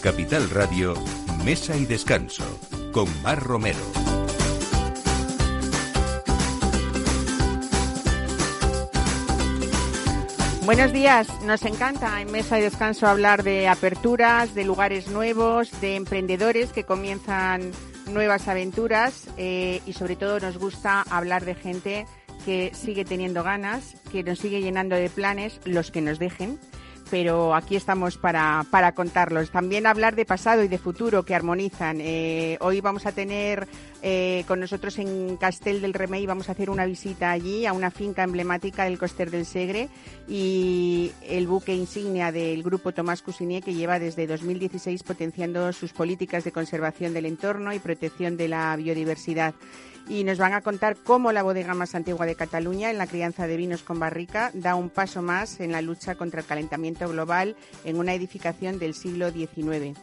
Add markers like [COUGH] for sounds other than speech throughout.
Capital Radio, Mesa y Descanso, con Mar Romero. Buenos días, nos encanta en Mesa y Descanso hablar de aperturas, de lugares nuevos, de emprendedores que comienzan nuevas aventuras eh, y sobre todo nos gusta hablar de gente que sigue teniendo ganas, que nos sigue llenando de planes, los que nos dejen pero aquí estamos para, para contarlos. También hablar de pasado y de futuro que armonizan. Eh, hoy vamos a tener eh, con nosotros en Castel del Remey, vamos a hacer una visita allí a una finca emblemática del Coster del Segre y el buque insignia del grupo Tomás Cusinier que lleva desde 2016 potenciando sus políticas de conservación del entorno y protección de la biodiversidad y nos van a contar cómo la bodega más antigua de Cataluña en la crianza de vinos con barrica da un paso más en la lucha contra el calentamiento global en una edificación del siglo XIX.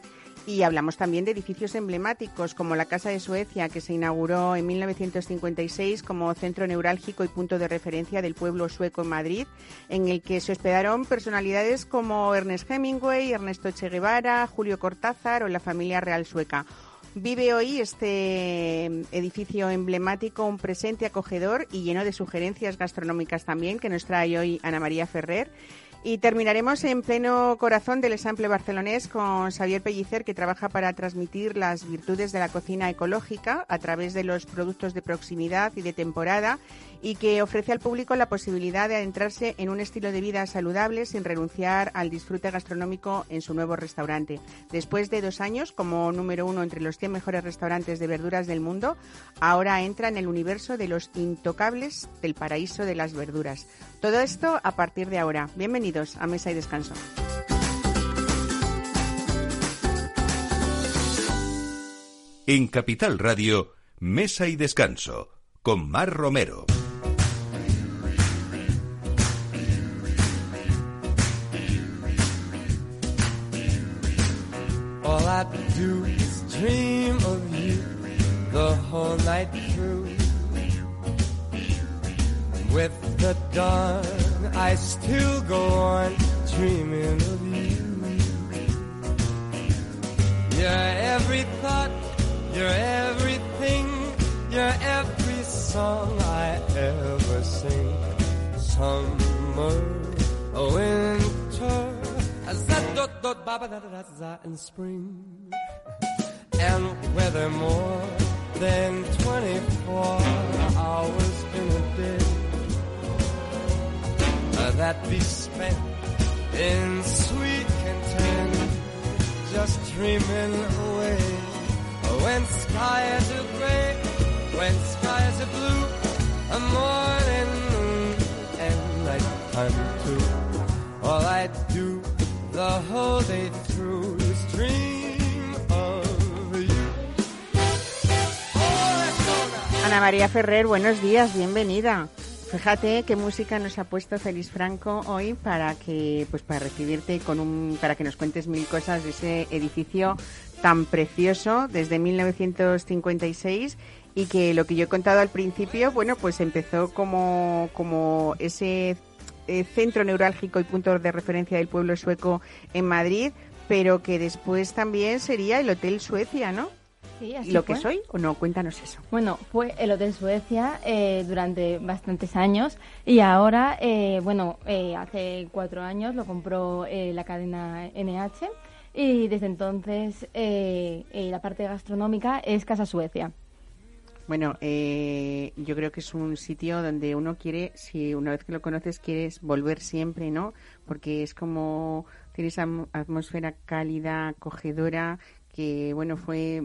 Y hablamos también de edificios emblemáticos como la Casa de Suecia, que se inauguró en 1956 como centro neurálgico y punto de referencia del pueblo sueco en Madrid, en el que se hospedaron personalidades como Ernest Hemingway, Ernesto Che Guevara, Julio Cortázar o la familia real sueca vive hoy este edificio emblemático un presente acogedor y lleno de sugerencias gastronómicas también que nos trae hoy Ana María Ferrer. Y terminaremos en pleno corazón del Sample barcelonés con Xavier Pellicer, que trabaja para transmitir las virtudes de la cocina ecológica a través de los productos de proximidad y de temporada y que ofrece al público la posibilidad de adentrarse en un estilo de vida saludable sin renunciar al disfrute gastronómico en su nuevo restaurante. Después de dos años como número uno entre los 100 mejores restaurantes de verduras del mundo, ahora entra en el universo de los intocables del paraíso de las verduras. Todo esto a partir de ahora. Bienvenidos a Mesa y Descanso. En Capital Radio, Mesa y Descanso, con Mar Romero. I do is dream of you the whole night through. With the dawn, I still go on dreaming of you. You're every thought, you're everything, you're every song I ever sing. Summer, winter in spring. And whether more than 24 hours that be spent in sweet content, just dreaming away. When skies are gray, when skies are blue, a morning and night time too. All I do Ana María Ferrer, buenos días, bienvenida. Fíjate qué música nos ha puesto Félix Franco hoy para que, pues para recibirte con un, para que nos cuentes mil cosas de ese edificio tan precioso desde 1956 y que lo que yo he contado al principio, bueno, pues empezó como, como ese eh, centro neurálgico y punto de referencia del pueblo sueco en Madrid, pero que después también sería el Hotel Suecia, ¿no? Sí, así ¿Lo que soy o no? Cuéntanos eso. Bueno, fue el Hotel Suecia eh, durante bastantes años y ahora, eh, bueno, hace cuatro años lo compró la cadena NH y desde entonces la parte gastronómica es Casa Suecia. Bueno, eh, yo creo que es un sitio donde uno quiere, si una vez que lo conoces, quieres volver siempre, ¿no? Porque es como, tiene esa atmósfera cálida, acogedora, que, bueno, fue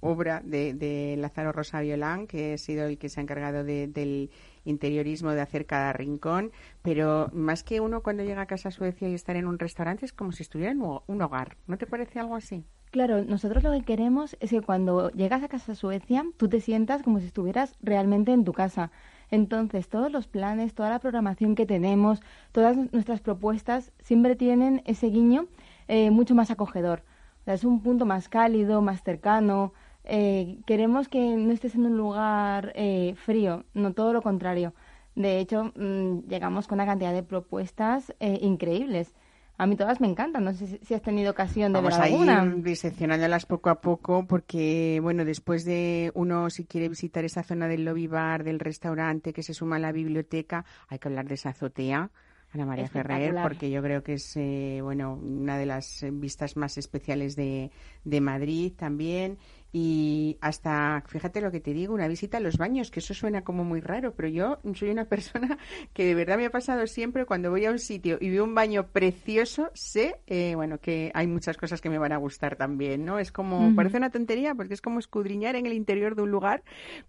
obra de, de Lázaro Rosa Violán, que ha sido el que se ha encargado del interiorismo, de hacer cada rincón, pero más que uno cuando llega a casa Suecia y estar en un restaurante es como si estuviera en un hogar. ¿No te parece algo así? Claro, nosotros lo que queremos es que cuando llegas a casa Suecia, tú te sientas como si estuvieras realmente en tu casa. Entonces, todos los planes, toda la programación que tenemos, todas nuestras propuestas siempre tienen ese guiño eh, mucho más acogedor. es un punto más cálido, más cercano. Eh, queremos que no estés en un lugar eh, frío, no todo lo contrario. De hecho, mm, llegamos con una cantidad de propuestas increíbles A mí todas me encantan. No sé si has tenido ocasión de Vamos ver a alguna. ir diseccionándolas poco a poco porque, bueno, después de uno, si quiere visitar esa zona del lobby bar, del restaurante que se suma a la biblioteca, hay que hablar de esa azotea. Ana María Ferrer, porque yo creo que es eh, bueno una de las eh, vistas más especiales de, de Madrid también. Y hasta, fíjate lo que te digo, una visita a los baños, que eso suena como muy raro, pero yo soy una [LAUGHS] persona que de verdad me ha pasado siempre cuando voy a un sitio y veo un baño precioso, sé, eh, bueno, que hay muchas cosas que me van a gustar también, ¿no? Es como, parece una tontería, porque es como escudriñar en el interior de un lugar,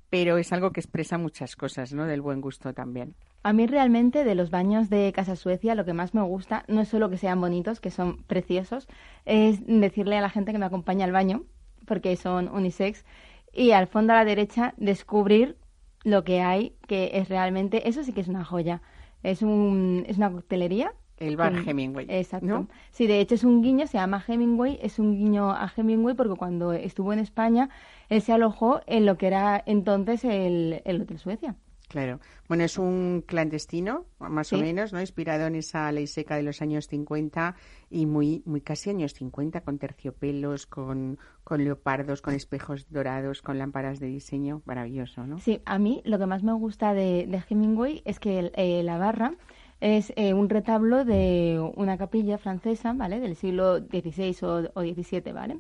pero es algo que expresa muchas cosas, ¿no? Del buen gusto también. A mí realmente de los baños de Casa Suecia lo que más me gusta no es solo que sean bonitos, que son preciosos, es decirle a la gente que me acompaña al baño, porque son unisex, y al fondo a la derecha descubrir lo que hay, que es realmente, eso sí que es una joya. Es, un, es una coctelería. El bar con- Hemingway. Exacto. ¿no? Sí, de hecho es un guiño, se llama Hemingway, es un guiño a Hemingway porque cuando estuvo en España, él se alojó en lo que era entonces el, el Hotel Suecia. Claro. Bueno, es un clandestino, más o menos, ¿no? Inspirado en esa ley seca de los años 50 y muy, muy casi años 50, con terciopelos, con, con leopardos, con espejos dorados, con lámparas de diseño. Maravilloso, ¿no? Sí, a mí lo que más me gusta de, de Hemingway es que el- eh, la barra es eh, un retablo de una capilla francesa, ¿vale? Del siglo XVI o, o XVII, ¿vale?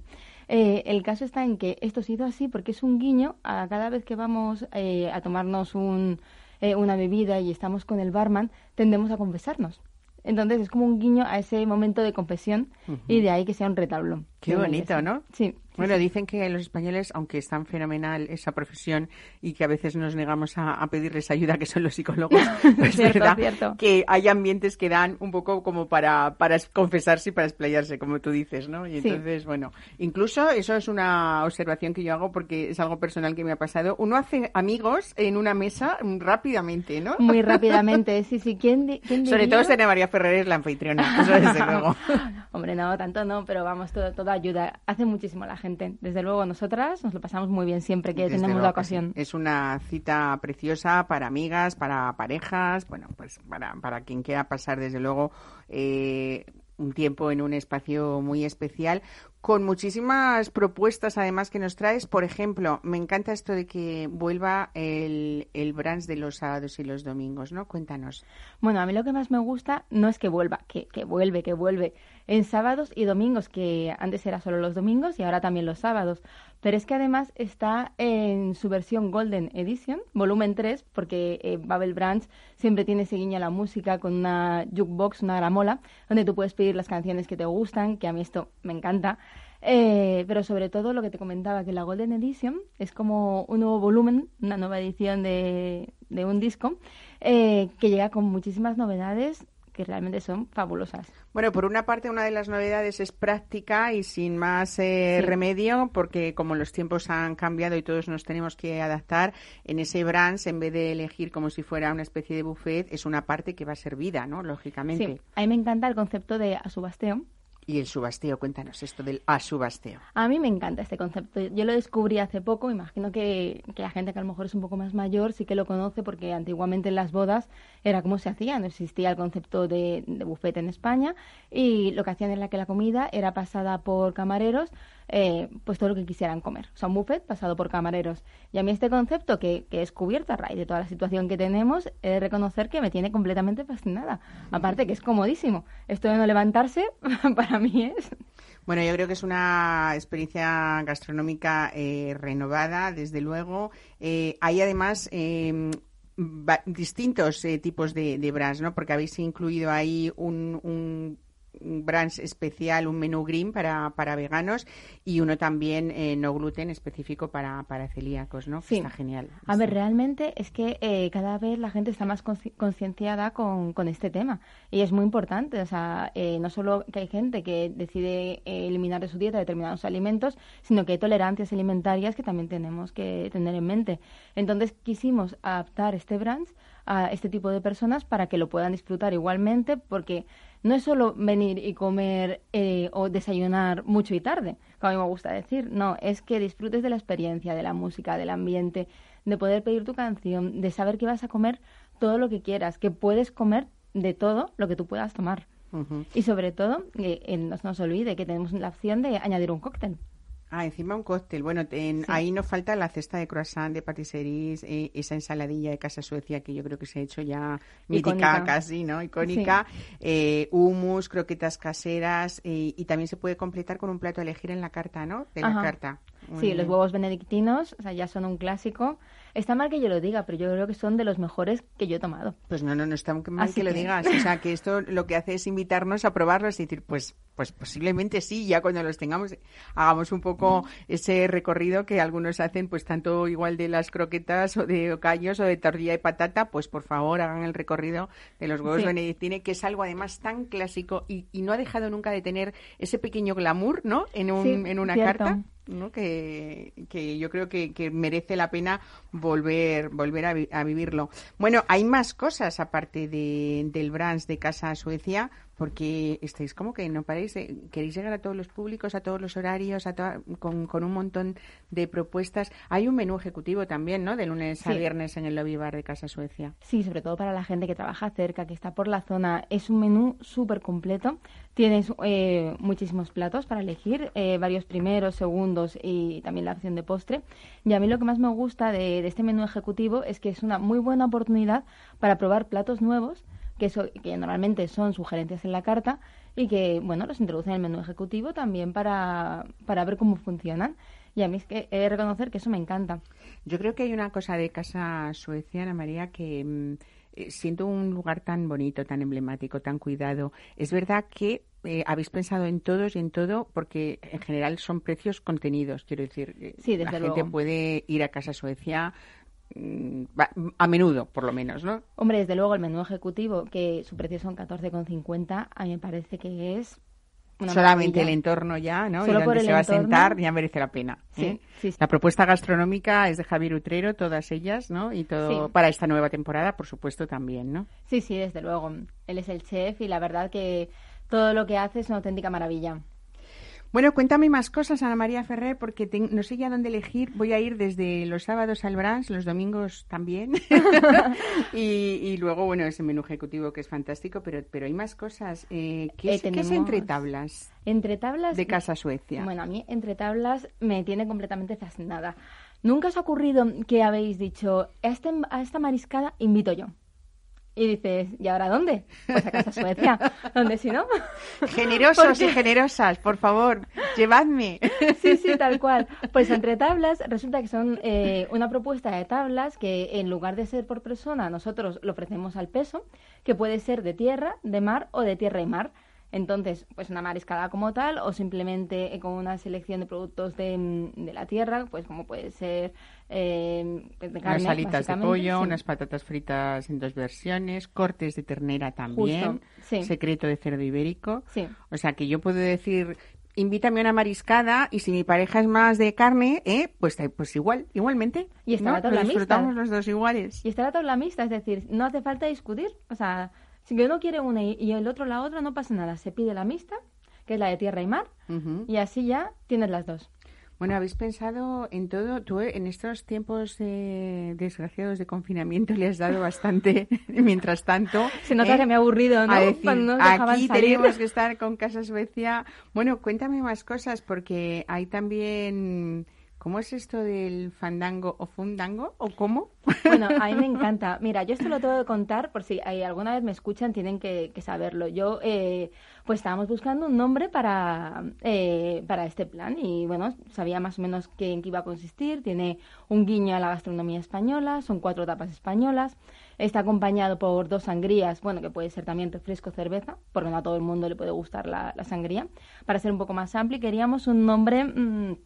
Eh, el caso está en que esto se hizo así porque es un guiño a cada vez que vamos eh, a tomarnos un, eh, una bebida y estamos con el barman, tendemos a confesarnos. Entonces es como un guiño a ese momento de confesión y de ahí que sea un retablo. Qué bonito. ¿no? Sí. Bueno, dicen que los españoles, aunque es tan fenomenal esa profesión y que a veces nos negamos a, a pedirles ayuda, que son los psicólogos, [LAUGHS] es Cierto, verdad cierto. que hay ambientes que dan un poco como para, para es- confesarse y para explayarse, como tú dices, ¿no? Y Sí. entonces, bueno, incluso eso es una observación que yo hago porque es algo personal que me ha pasado. Uno hace amigos en una mesa rápidamente, ¿no? Muy [LAUGHS] rápidamente, sí, sí. ¿Quién, di- quién Sobre todo Serena María Ferrer es la anfitriona, eso desde [LAUGHS] luego. Hombre, no, tanto no, pero vamos, todo, todo ayuda. Hace muchísimo la gente. Desde luego, nosotras nos lo pasamos muy bien siempre que Desde tenemos la ocasión. Es una cita preciosa para amigas, para parejas, bueno, pues para, para quien quiera pasar, desde luego, eh, un tiempo en un espacio muy especial, con muchísimas propuestas además que nos traes. Por ejemplo, me encanta esto de que vuelva el, el brunch de los sábados y los domingos, ¿no? Cuéntanos. Bueno, a mí lo que más me gusta no es que vuelva, que, que vuelve, que vuelve en sábados y domingos, que antes era solo los domingos y ahora también los sábados. Pero es que además está en su versión Golden Edition, volumen 3, porque eh, Babel Branch siempre tiene ese la música con una jukebox, una gramola, donde tú puedes pedir las canciones que te gustan, que a mí esto me encanta. Eh, pero sobre todo lo que te comentaba, que la Golden Edition es como un nuevo volumen, una nueva edición de, de un disco, eh, que llega con muchísimas novedades que realmente son fabulosas. Bueno, por una parte, una de las novedades es práctica y sin más eh, Sí. remedio, porque como los tiempos han cambiado y todos nos tenemos que adaptar, en ese brunch, en vez de elegir como si fuera una especie de buffet, es una parte que va servida, ¿no? Lógicamente. Sí, a mí me encanta el concepto de asubasteo. Y el subasteo, cuéntanos esto del asubasteo. A mí me encanta este concepto. Yo lo descubrí hace poco. Imagino que, que la gente que a lo mejor es un poco más mayor sí que lo conoce porque antiguamente en las bodas era como se hacía. No existía el concepto de, de buffet en España y lo que hacían era que la comida era pasada por camareros, eh, pues todo lo que quisieran comer. O sea, un buffet pasado por camareros. Y a mí este concepto que, he descubierto a raíz de toda la situación que tenemos, he de reconocer que me tiene completamente fascinada. Aparte que es comodísimo. Esto de no levantarse, [LAUGHS] para mí es... Bueno, yo creo que es una experiencia gastronómica eh, renovada, desde luego. Eh, hay además va- distintos eh, tipos de, de brunch, ¿no? Porque habéis incluido ahí un, un brunch especial, un menú green para, para veganos y uno también eh, no gluten específico para, para celíacos, ¿no? Sí. Está genial. A ver, realmente es que eh, cada vez la gente está más consci- concienciada con, con este tema y es muy importante. O sea, eh, no solo que hay gente que decide eliminar de su dieta determinados alimentos, sino que hay tolerancias alimentarias que también tenemos que tener en mente. Entonces quisimos adaptar este brunch a este tipo de personas para que lo puedan disfrutar igualmente, porque no es solo venir y comer eh, o desayunar mucho y tarde, como a mí me gusta decir, no, es que disfrutes de la experiencia, de la música, del ambiente, de poder pedir tu canción, de saber que vas a comer todo lo que quieras, que puedes comer de todo lo que tú puedas tomar. Y sobre todo, que no nos olvide que tenemos la opción de añadir un cóctel. Ah, encima un cóctel. Bueno, ahí nos falta la cesta de croissant, de patisseries, eh, esa ensaladilla de Casa Suecia que yo creo que se ha hecho ya mítica casi, ¿no? Icónica. Eh, humus, croquetas caseras eh, y también se puede completar con un plato a elegir en la carta, ¿no? De la carta. sí, los huevos benedictinos, o sea, ya son un clásico. Está mal que yo lo diga, pero yo creo que son de los mejores que yo he tomado. Pues no, no, no está mal que, lo digas. O sea, [LAUGHS] que esto lo que hace es invitarnos a probarlos y decir, pues, pues posiblemente sí, ya cuando los tengamos, hagamos un poco ese recorrido que algunos hacen, pues tanto igual de las croquetas o de callos o de tortilla de patata, pues por favor hagan el recorrido de los huevos benedictine, que es algo además tan clásico y, no ha dejado nunca de tener ese pequeño glamour, ¿no? En, un, en una carta. ¿no? Que, que, yo creo que, que, merece la pena volver volver a, vivirlo. Bueno, hay más cosas aparte de, del Brands de Casa Suecia, porque estáis como que no paréis, queréis llegar a todos los públicos, a todos los horarios, a con, con, un montón de propuestas. Hay un menú ejecutivo también, ¿no? De lunes a viernes en el lobby bar de Casa Suecia. Sí, sobre todo para la gente que trabaja cerca, que está por la zona. Es un menú súper completo. Tienes eh, muchísimos platos para elegir, eh, varios primeros, segundos y también la opción de postre. Y a mí lo que más me gusta de, de este menú ejecutivo es que es una muy buena oportunidad para probar platos nuevos que, normalmente son sugerencias en la carta y que, bueno, los introducen en el menú ejecutivo también para, para ver cómo funcionan. Y a mí es que he de reconocer que eso me encanta. Yo creo que hay una cosa de Casa Suecia, Ana María, que mm, eh, siento un lugar tan bonito, tan emblemático, tan cuidado. Es verdad que eh, habéis pensado en todos y en todo, porque en general son precios contenidos. Quiero decir, eh, sí, la gente puede ir a Casa Suecia a menudo, por lo menos, ¿no? Hombre, desde luego el menú ejecutivo, que su precio son 14,50, a mí me parece que es solamente el entorno ya, ¿no? y donde se va a sentar ya merece la pena. ¿eh? La propuesta gastronómica es de Javier Utrero, todas ellas, ¿no? Y todo para esta nueva temporada, por supuesto, también, ¿no? Sí, sí, desde luego. Él es el chef y la verdad que todo lo que hace es una auténtica maravilla. Bueno, cuéntame más cosas, Ana María Ferrer, porque no sé ya dónde elegir. Voy a ir desde los sábados al Brans, los domingos también. [LAUGHS] y, luego, bueno, ese menú ejecutivo que es fantástico, pero, pero hay más cosas. Eh, ¿qué, es, entre tablas? Entre tablas. De Casa Suecia. Bueno, a mí entre tablas me tiene completamente fascinada. ¿Nunca os ha ocurrido que habéis dicho, a, este, a esta mariscada invito yo? Y dices, ¿y ahora dónde? Pues a casa Suecia. ¿Dónde si no? [LAUGHS] Generosos y generosas, por favor, llevadme. Sí, sí, tal cual. Pues entre tablas, resulta que son eh, una propuesta de tablas que en lugar de ser por persona, nosotros lo ofrecemos al peso, que puede ser de tierra, de mar o de tierra y mar. Entonces, pues una mariscada como tal o simplemente con una selección de productos de, mm, de la tierra, pues como puede ser eh, de carne, unas alitas de pollo, unas patatas fritas en dos versiones, cortes de ternera también, secreto de cerdo ibérico. O sea que yo puedo decir, invítame a una mariscada y si mi pareja es más de carne, eh, pues, pues igual, igualmente. Y está la tabla disfrutamos los dos iguales. Y está la tabla mixta, es decir, no hace falta discutir. O sea, si uno quiere una y el otro la otra, no pasa nada. Se pide la mixta, que es la de tierra y mar, y así ya tienes las dos. Bueno, habéis pensado en todo. Tú en estos tiempos desgraciados de confinamiento [LAUGHS] le has dado bastante, [LAUGHS] mientras tanto. Se nota que me ha aburrido, ¿no? aquí tenemos que [LAUGHS] estar con Casa Suecia. Bueno, cuéntame más cosas porque hay también ¿Cómo es esto del fandango o fundango o cómo? [LAUGHS] Bueno, a mí me encanta. Mira, yo esto lo tengo que contar por si hay, alguna vez me escuchan, tienen que, saberlo. Yo, eh, pues estábamos buscando un nombre para, eh, para este plan y bueno, sabía más o menos qué, en qué iba a consistir. Tiene un guiño a la gastronomía española, son cuatro tapas españolas. Está acompañado por dos sangrías, bueno, que puede ser también refresco cerveza, porque no a todo el mundo le puede gustar la, sangría. Para ser un poco más amplio, queríamos un nombre... Mm,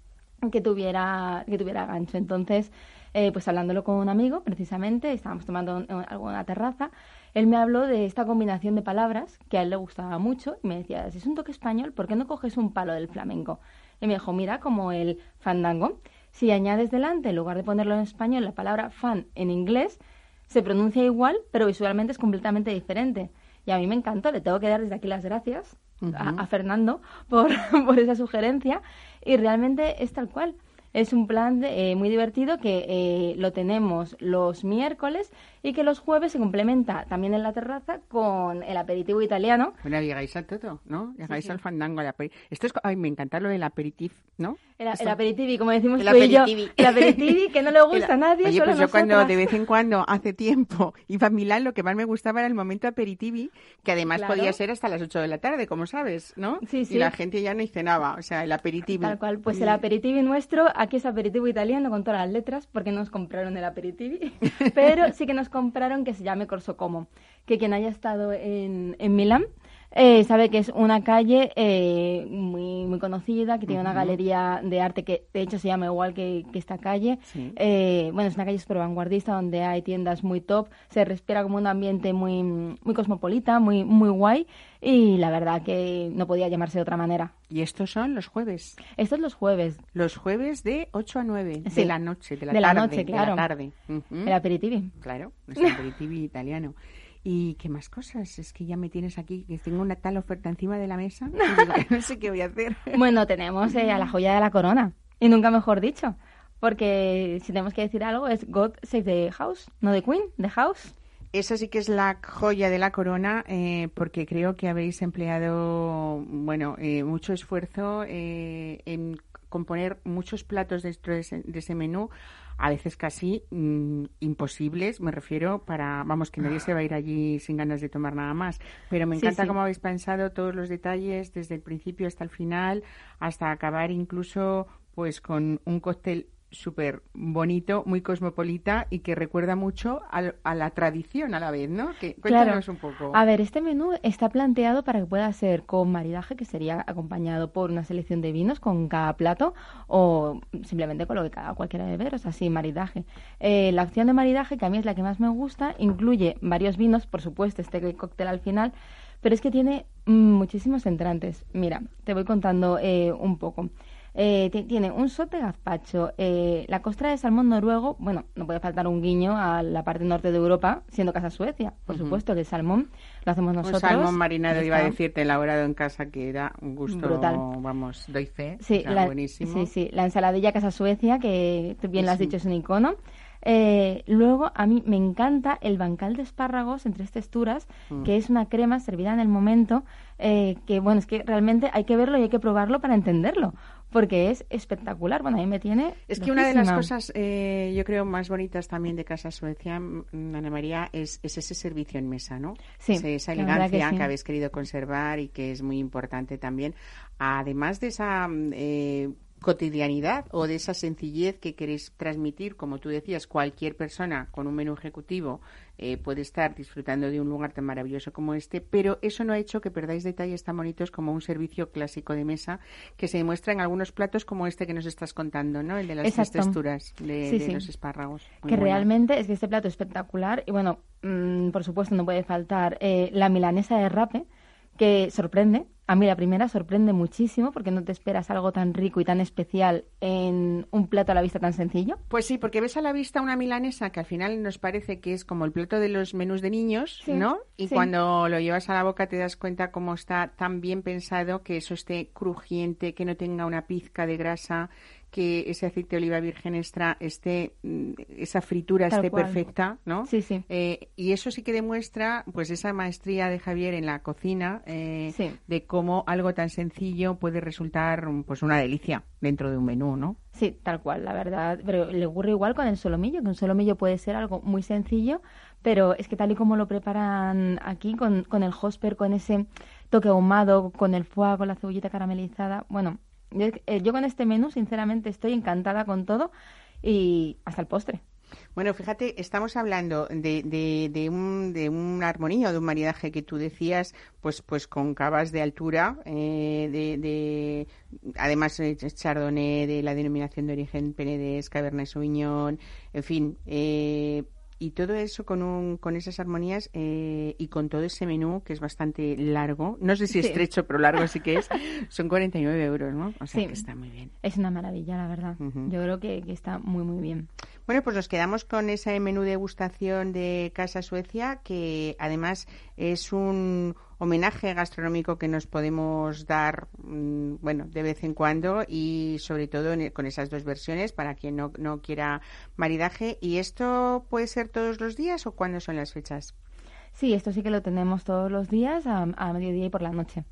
que tuviera, que tuviera gancho. Entonces, eh, pues hablándolo con un amigo, precisamente, estábamos tomando en la terraza, él me habló de esta combinación de palabras que a él le gustaba mucho y me decía, si es un toque español, ¿por qué no coges un palo del flamenco? Y me dijo, mira, como el fandango, si añades delante, en lugar de ponerlo en español, la palabra fan en inglés, se pronuncia igual, pero visualmente es completamente diferente. Y a mí me encantó, le tengo que dar desde aquí las gracias a, Fernando por, [LAUGHS] por esa sugerencia y realmente es tal cual. Es un plan de- eh, muy divertido que eh, lo tenemos los miércoles y que los jueves se complementa también en la terraza con el aperitivo italiano. Bueno, llegáis a todo, ¿no? Llegáis sí. al fandango, al aperi- Esto es, ay, me encanta lo del aperitif, ¿no? El, el aperitivi, como decimos El tú y yo. El aperitivi, que no le [LAUGHS] gusta a nadie, Oye, solo pues yo cuando de vez en cuando, hace tiempo, [LAUGHS] iba a Milán, lo que más me gustaba era el momento aperitivi, que además Claro. podía ser hasta las 8 de la tarde, como sabes, ¿no? Sí, Y sí. la gente ya no cenaba, o sea, el aperitivi. Tal cual, pues Y- el aperitivi nuestro, aquí es aperitivo italiano con todas las letras, porque nos compraron el aperitivi, pero sí que nos compraron que se llame Corso Como, que quien haya estado en, en Milán eh, sabe que es una calle eh, muy, muy conocida, que tiene una galería de arte que de hecho se llama igual que, que esta calle. Sí. Eh, bueno, es una calle súper vanguardista donde hay tiendas muy top, se respira como un ambiente muy, muy cosmopolita, muy, muy guay y la verdad que no podía llamarse de otra manera. Y estos son los jueves. Esto es los jueves, Los jueves de 8 a 9 Sí. de la noche, de la De la tarde. noche, de claro. la tarde. El aperitivi. Claro, nuestro aperitivi italiano. ¿Y qué más cosas? Es que ya me tienes aquí, que tengo una tal oferta encima de la mesa, [LAUGHS] no sé qué voy a hacer. Bueno, tenemos eh, a la joya de la corona. Y nunca mejor dicho. Porque si tenemos que decir algo es God Save the House, no the Queen, the House. Esa sí que es la joya de la corona, eh, porque creo que habéis empleado, bueno, eh, mucho esfuerzo eh, en componer muchos platos dentro de ese, de ese menú, a veces casi mm, imposibles, me refiero, para, vamos, que nadie se va a ir allí sin ganas de tomar nada más. Pero me Sí, encanta sí. cómo habéis pensado todos los detalles, desde el principio hasta el final, hasta acabar incluso pues con un cóctel súper bonito, muy cosmopolita y que recuerda mucho al- a, la tradición a la vez, ¿no? Que, cuéntanos un poco. A ver, este menú está planteado para que pueda ser con maridaje, que sería acompañado por una selección de vinos con cada plato, o simplemente con lo que cada cualquiera beber, o sea, sin maridaje. Eh, la opción de maridaje, que a mí es la que más me gusta, incluye varios vinos, por supuesto, este cóctel al final, pero es que tiene muchísimos entrantes. Mira, te voy contando eh, un poco. Eh, ti- tiene un sot de gazpacho, eh, la costra de salmón noruego, bueno, no puede faltar un guiño a la parte norte de Europa, siendo casa Suecia, por supuesto, que el salmón lo hacemos un nosotros. salmón marinado, iba a decirte, elaborado en casa, que da un gusto, Brutal. vamos, doy fe, Sí, o sea, la, buenísimo. sí, sí, la ensaladilla casa Suecia, que tú bien lo has dicho, es un icono. Eh, luego, a mí me encanta el bancal de espárragos en tres texturas, Mm. que es una crema servida en el momento, eh, que bueno, es que realmente hay que verlo y hay que probarlo para entenderlo, porque es espectacular. Bueno, a mí me tiene. Es que una de las cosas, eh, yo creo, más bonitas también de Casa Suecia, mm, Ana María, es, es ese servicio en mesa, ¿no? Sí, Esa- que elegancia que, habéis querido conservar y que es muy importante también. Además de esa mm, eh, cotidianidad o de esa sencillez que queréis transmitir, como tú decías, cualquier persona con un menú ejecutivo eh, puede estar disfrutando de un lugar tan maravilloso como este, pero eso no ha hecho que perdáis detalles tan bonitos como un servicio clásico de mesa que se demuestra en algunos platos como este que nos estás contando, ¿no? El de las tres Exacto. texturas de, Sí, de sí. los espárragos. Muy que realmente es que este plato es espectacular y bueno, mm, por supuesto no puede faltar eh, la milanesa de rape que sorprende. A mí la primera sorprende muchísimo porque no te esperas algo tan rico y tan especial en un plato a la vista tan sencillo. Pues sí, porque ves a la vista una milanesa que al final nos parece que es como el plato de los menús de niños, Sí, ¿no? Y sí. cuando lo llevas a la boca te das cuenta cómo está tan bien pensado que eso esté crujiente, que no tenga una pizca de grasa, que ese aceite de oliva virgen extra esté, mm, esa fritura Tal esté cual. perfecta, ¿no? Sí, sí. Eh, y eso sí que demuestra pues esa maestría de Javier en la cocina eh, Sí. de cómo algo tan sencillo puede resultar pues una delicia dentro de un menú, ¿no? Sí, tal cual, la verdad. Pero le ocurre igual con el solomillo, que un solomillo puede ser algo muy sencillo, pero es que tal y como lo preparan aquí, con, con el hosper, con ese toque ahumado, con el foie, con la cebollita caramelizada, bueno, yo, eh, yo con este menú, sinceramente, estoy encantada con todo y hasta el postre. Bueno, fíjate, estamos hablando de, de, de un, de una armonía de un maridaje que tú decías, pues, pues con cavas de altura, eh, de, de, además eh, chardonnay de la denominación de origen Penedès, Cabernet Sauvignon, en fin, eh, y todo eso con, un, con esas armonías eh, y con todo ese menú que es bastante largo, no sé si Sí. estrecho, pero largo sí que es, [LAUGHS] son 49 euros, ¿no? O sea Sí. que está muy bien. Es una maravilla, la verdad. Yo creo que, que está muy, muy bien. Bueno, pues nos quedamos con ese menú degustación de Casa Suecia, que además es un homenaje gastronómico que nos podemos dar, mm, bueno, de vez en cuando y sobre todo e, con esas dos versiones para quien no, no quiera maridaje. ¿Y esto puede ser todos los días o cuándo son las fechas? Sí, esto sí que lo tenemos todos los días a mediodía y por la noche.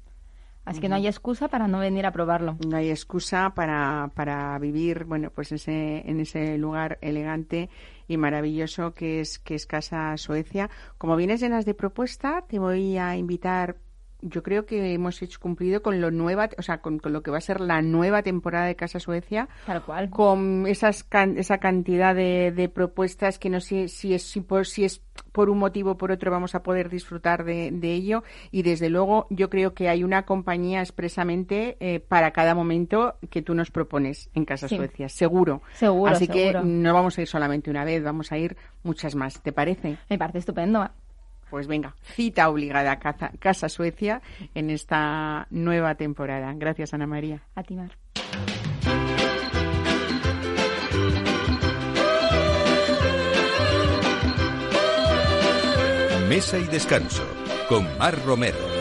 Así que no hay excusa para no venir a probarlo. No hay excusa para, para vivir, bueno, pues ese, en ese lugar elegante y maravilloso que es, que es Casa Suecia. Como vienes llenas de propuesta, te voy a invitar yo creo que hemos hecho cumplido con lo nueva, o sea, con, lo que va a ser la nueva temporada de Casa Suecia. Tal cual. Con esas esa cantidad de, propuestas que no sé si es si por si es por un motivo o por otro vamos a poder disfrutar de, ello y desde luego yo creo que hay una compañía expresamente eh, para cada momento que tú nos propones en Casa Suecia, seguro. Seguro. Así que no vamos a ir solamente una vez, vamos a ir muchas más. ¿Te parece? Me parece estupendo. Pues venga, cita obligada a Casa, Casa Suecia en esta nueva temporada. Gracias, Ana María. A ti, Mar. Mesa y descanso con Mar Romero.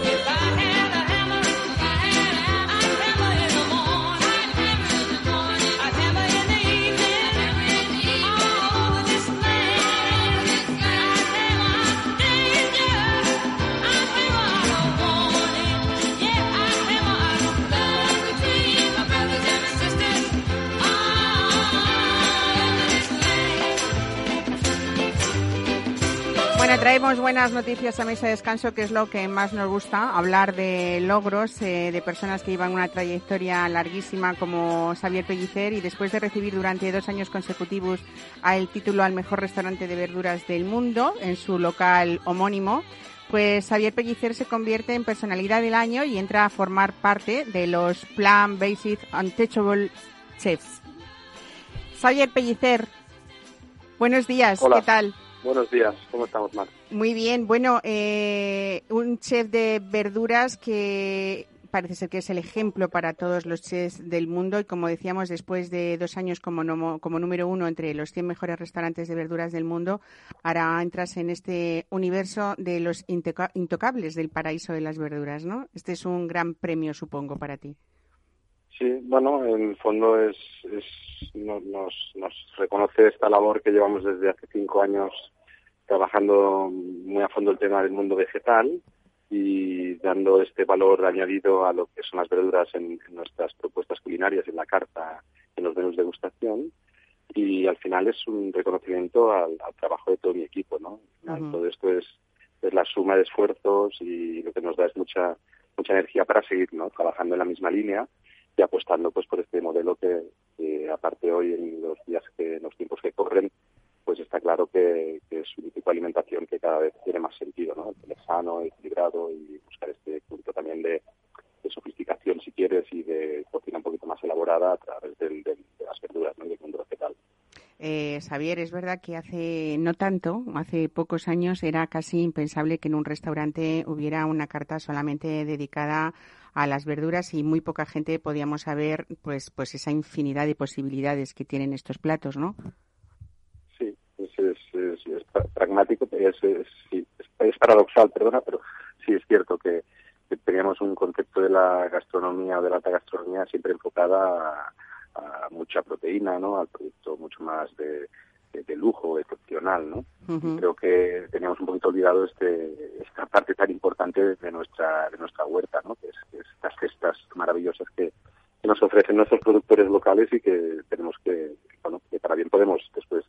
Traemos buenas noticias a Mesa de Descanso, que es lo que más nos gusta, hablar de logros eh, de personas que llevan una trayectoria larguísima como Xavier Pellicer y después de recibir durante dos años consecutivos el título al mejor restaurante de verduras del mundo en su local homónimo, pues Xavier Pellicer se convierte en personalidad del año y entra a formar parte de los Plan Basic Untouchable Chefs. Xavier Pellicer, buenos días, ¿qué tal? Buenos días, ¿cómo estamos, Mar? Muy bien, bueno, eh, un chef de verduras que parece ser que es el ejemplo para todos los chefs del mundo y como decíamos, después de dos años como, número uno entre los 100 mejores restaurantes de verduras del mundo, ahora entras en este universo de los intocables del paraíso de las verduras, ¿no? Este es un gran premio, supongo, para ti. Sí, bueno, en el fondo es, nos, nos reconoce esta labor que llevamos desde hace cinco años trabajando muy a fondo el tema del mundo vegetal y dando este valor añadido a lo que son las verduras en, nuestras propuestas culinarias, en la carta, en los menús de degustación. Y al final es un reconocimiento al, trabajo de todo mi equipo, ¿no? Todo esto es, es la suma de esfuerzos y lo que nos da es mucha mucha energía para seguir ¿no? trabajando en la misma línea y apostando pues por este modelo que, aparte hoy en los días que en los tiempos que corren pues está claro que, es un tipo de alimentación que cada vez tiene más sentido no el sano equilibrado y buscar este punto también de, sofisticación si quieres y de cocina un poquito más elaborada a través de las verduras ¿no? y del mundo vegetal eh, Xavier, es verdad que hace no tanto, hace pocos años, era casi impensable que en un restaurante hubiera una carta solamente dedicada a las verduras y muy poca gente podíamos saber pues pues esa infinidad de posibilidades que tienen estos platos, ¿no? Sí, es, es, pragmático, es, es, paradoxal, perdona, pero sí es cierto que, teníamos un concepto de la gastronomía de la alta gastronomía siempre enfocada a, mucha proteína, ¿no? Al producto mucho más de, de, lujo, excepcional, ¿no? Creo que teníamos un poquito olvidado este esta parte tan importante de nuestra de nuestra huerta, ¿no? Que es, estas cestas maravillosas que, nos ofrecen nuestros productores locales y que tenemos que, bueno, que para bien podemos después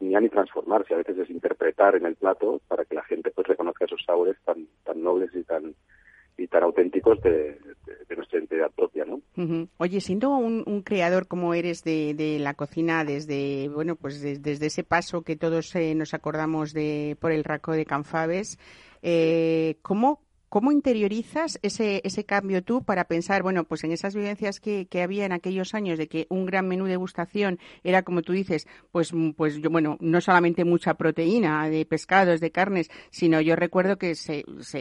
ni ni transformarse, a veces es interpretar en el plato para que la gente pues reconozca esos sabores tan tan nobles y tan y tan auténticos de, nuestra identidad propia, Oye, siendo un, creador como eres de, la cocina desde, bueno, pues desde ese paso que todos eh, nos acordamos de por el raco de Canfaves, eh, ¿cómo ¿cómo interiorizas ese, ese cambio tú para pensar, bueno, pues en esas vivencias que, que había en aquellos años de que un gran menú de gustación era, como tú dices, pues, pues yo, bueno, no solamente mucha proteína de pescados, de carnes, sino yo recuerdo que se, se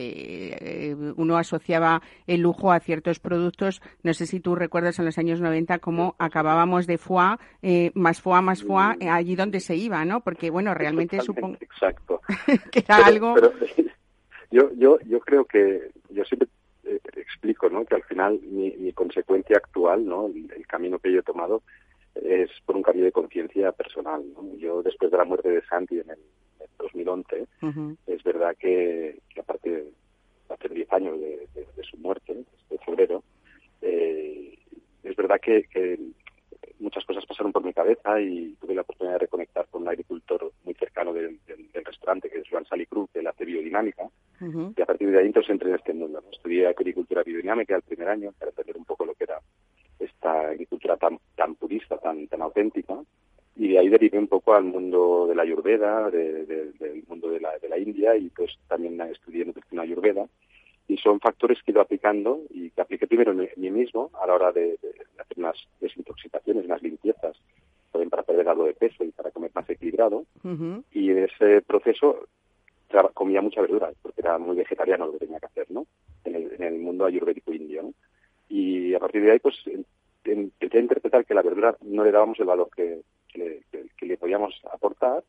eh, uno asociaba el lujo a ciertos productos. No sé si tú recuerdas en los años 90 cómo acabábamos de foie, eh, más foie, más foie, eh, allí donde se iba, ¿no? Porque, bueno, realmente supongo Exacto. [LAUGHS] que era algo... yo, yo, yo creo que, yo siempre explico, ¿no? Que al final mi, consecuencia actual, ¿no? El, camino que yo he tomado es por un cambio de conciencia personal. Yo después de la muerte de Santi en el, 2011, es verdad que, aparte hace 10 años de, su muerte, de febrero, eh, es verdad que, muchas cosas pasaron por mi cabeza y tuve la oportunidad de reconectar con un agricultor muy cercano del, restaurante, que es Juan Salicruz, que hace biodinámica, y a partir de ahí entonces entré en este mundo. Estudié agricultura biodinámica el primer año para entender un poco lo que era esta agricultura tan, tan purista, tan, tan auténtica, y de ahí derivé un poco al mundo de la ayurveda, del mundo de la, de la India, y pues también estudié nutrición ayurveda, y son factores que he ido aplicando y que apliqué primero en mí mismo a la hora de, hacer unas desintoxicaciones, unas limpiezas, también para perder algo de peso y para comer más equilibrado. Y en ese proceso comía mucha verdura, porque era muy vegetariano lo que tenía que hacer, ¿no? En el, en el mundo ayurvédico indio, ¿no? Y a partir de ahí, pues, a interpretar que la verdura no le dábamos el valor que, le, podíamos aportar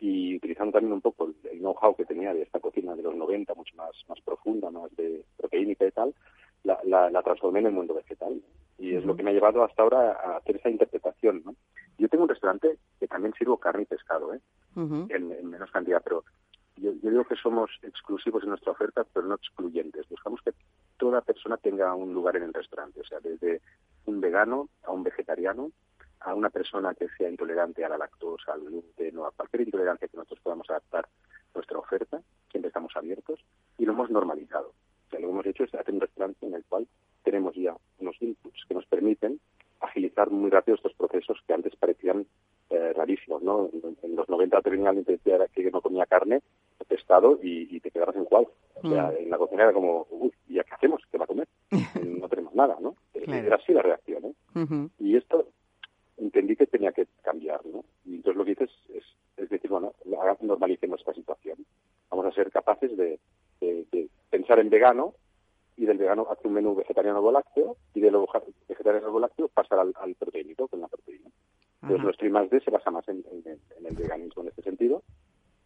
y utilizando también un poco el, know-how que tenía de esta cocina de los 90, mucho más, más profunda, más de proteínica y tal, la, la, transformé en el mundo vegetal. Y es lo que me ha llevado hasta ahora a hacer esa interpretación. ¿no? Yo tengo un restaurante que también sirvo carne y pescado, ¿eh? en, menos cantidad, pero yo, digo que somos exclusivos en nuestra oferta, pero no excluyentes. Buscamos que toda persona tenga un lugar en el restaurante, o sea, desde un vegano a un vegetariano, a una persona que sea intolerante a la lactosa, al gluten o a cualquier intolerancia que nosotros podamos adaptar nuestra oferta, siempre estamos abiertos y lo hemos normalizado. O sea, lo que hemos hecho es hacer un restaurante en el cual tenemos ya unos inputs que nos permiten agilizar muy rápido estos procesos que antes parecían eh, rarísimos, ¿no? En, los 90 te venía alguien decía que no comía carne, pescado y, te quedabas en cual. O sea, mm. en la cocina era como, uy, ¿y ya qué hacemos? ¿Qué va a comer? [LAUGHS] no tenemos nada, ¿no? Era así la reacción, ¿eh? Y esto entendí que tenía que cambiar, ¿no? Y entonces lo que hice es, es, decir, bueno, normalicemos esta situación. Vamos a ser capaces de, pensar en vegano y del vegano hacer un menú vegetariano o lácteo y de lo vegetariano o lácteo pasar al, proteínico con la proteína. Entonces nuestro I más D se basa más en, el veganismo en este sentido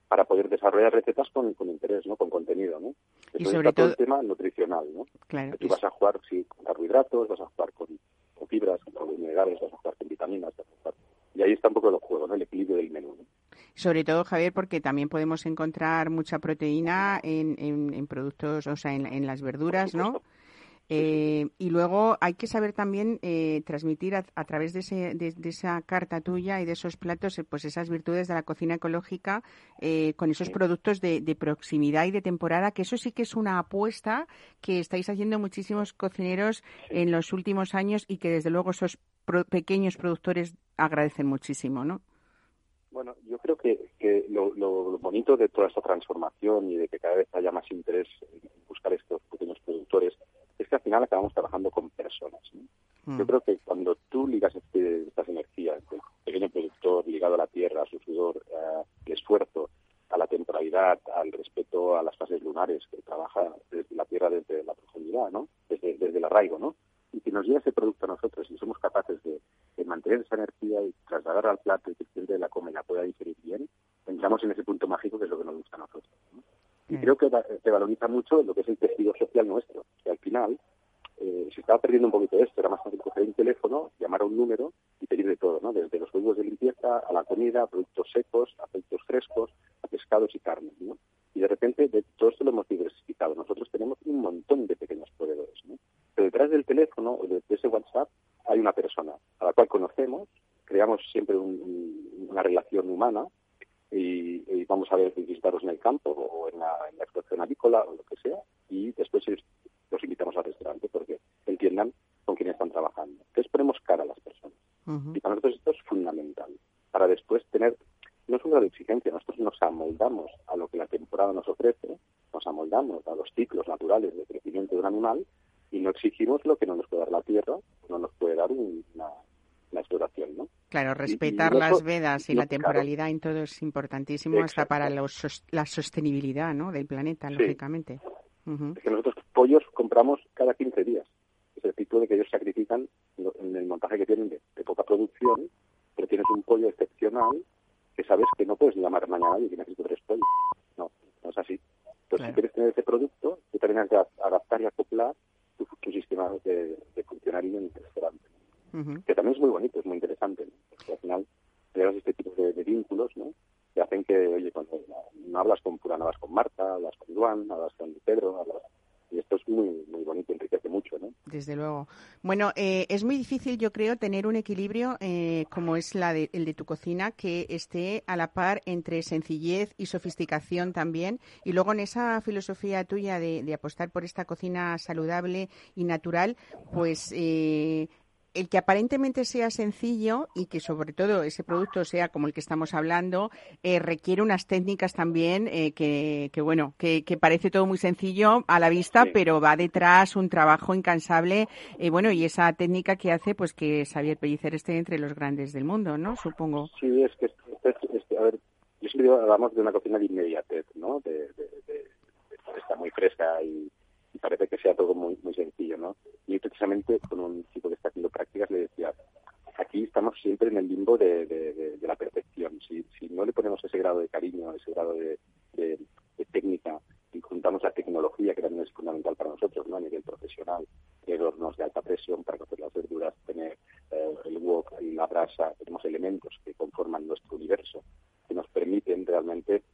para poder desarrollar recetas con, con interés, ¿no? Con contenido, ¿no? y sobre todo el tema nutricional, ¿no? Claro. Tú vas a jugar sí, con carbohidratos, vas a jugar con, fibras, con minerales, vas a jugar con vitaminas, y ahí está un poco el juego, ¿no? El equilibrio del menú. Sobre todo, Javier, porque también podemos encontrar mucha proteína en, en, productos, o sea, en, en las verduras, ¿no? Eh, y luego hay que saber también eh, transmitir a, través de, ese, de, esa carta tuya y de esos platos eh, pues esas virtudes de la cocina ecológica con esos productos de, proximidad y de temporada, que eso sí que es una apuesta que estáis haciendo muchísimos cocineros en los últimos años y que desde luego esos pequeños productores agradecen muchísimo, ¿no? Bueno, yo creo que, que lo, lo, bonito de toda esta transformación y de que cada vez haya más interés en buscar estos pequeños productores es que al final acabamos trabajando con personas. Mm. Yo creo que cuando tú ligas este, estas energías, el pequeño productor ligado a la tierra, a su sudor, al esfuerzo, a la temporalidad, al respeto a las fases lunares, que trabaja desde la tierra desde la profundidad, ¿no? desde, desde el arraigo, ¿no? Y que nos llega ese producto a nosotros y somos capaces de, mantener esa energía y trasladar al plato y que el cliente de la come la pueda digerir bien, entramos en ese punto mágico que es lo que nos gusta a nosotros. Y creo que te valoriza mucho lo que es el testigo social nuestro, que al final eh, se estaba perdiendo un poquito esto, era más fácil coger un teléfono, llamar a un número y pedir de todo, ¿no? Desde los productos de limpieza a la comida, a productos secos, a productos frescos, a pescados y carnes, ¿no? Y de repente de todo esto lo hemos diversificado. Nosotros tenemos un montón de pequeños proveedores, ¿no? Pero detrás del teléfono o de, ese WhatsApp hay una persona a la cual conocemos, creamos siempre una relación humana y, vamos a ver visitarlos en el campo o en la, en explotación avícola o lo que sea y después los invitamos al restaurante porque entiendan con quién están trabajando. Entonces ponemos cara a las personas. Y para nosotros esto es fundamental para después tener no es una de exigencia, nosotros nos amoldamos a lo que la temporada nos ofrece, nos amoldamos a los ciclos naturales de crecimiento de un animal y no exigimos lo que no nos puede dar la tierra, no nos puede dar una, exploración, ¿no? Claro, respetar las vedas y la temporalidad en todo es importantísimo hasta para los, la sostenibilidad ¿no? del planeta, lógicamente. Es que nosotros pollos compramos cada 15 días. Es el tipo de que ellos sacrifican en el montaje que tienen de, poca producción, pero tienes un pollo excepcional que sabes que no puedes llamar mañana y que necesito tres pollos. No, no es así. Entonces, si quieres tener ese producto, tú también has de adaptar y acoplar tu, sistema de, de funcionario restaurante. Que también es muy bonito, es muy interesante. Porque al final creas este tipo de, de vínculos, ¿no? que hacen que, oye, cuando no hablas con Pura, no hablas con Marta, hablas con Juan, hablas con Pedro, hablas y esto es muy muy bonito, enriquece mucho, ¿no? Desde luego. Bueno, eh, es muy difícil, yo creo, tener un equilibrio eh, como es la de, el de tu cocina, que esté a la par entre sencillez y sofisticación también, y luego en esa filosofía tuya de, apostar por esta cocina saludable y natural, pues eh, el que aparentemente sea sencillo y que sobre todo ese producto sea como el que estamos hablando, eh, requiere unas técnicas también eh, que, bueno, que, parece todo muy sencillo a la vista, pero va detrás un trabajo incansable, eh, bueno, y esa técnica que hace pues que Xavier Pellicer esté entre los grandes del mundo, ¿no? Supongo. Sí, es que, a ver, yo siempre hablamos de una cocina de inmediatez, ¿no? De, está muy fresca y parece que sea todo muy, muy sencillo, ¿no? Y precisamente con un chico que está haciendo prácticas le decía, aquí estamos siempre en el limbo de, de, la perfección. Si, si, no le ponemos ese grado de cariño, ese grado de, técnica y juntamos la tecnología, que también es fundamental para nosotros, ¿no? A nivel profesional, tener hornos de alta presión para cocer las verduras, tener eh, el wok y la brasa, tenemos elementos que conforman nuestro universo, que nos permiten realmente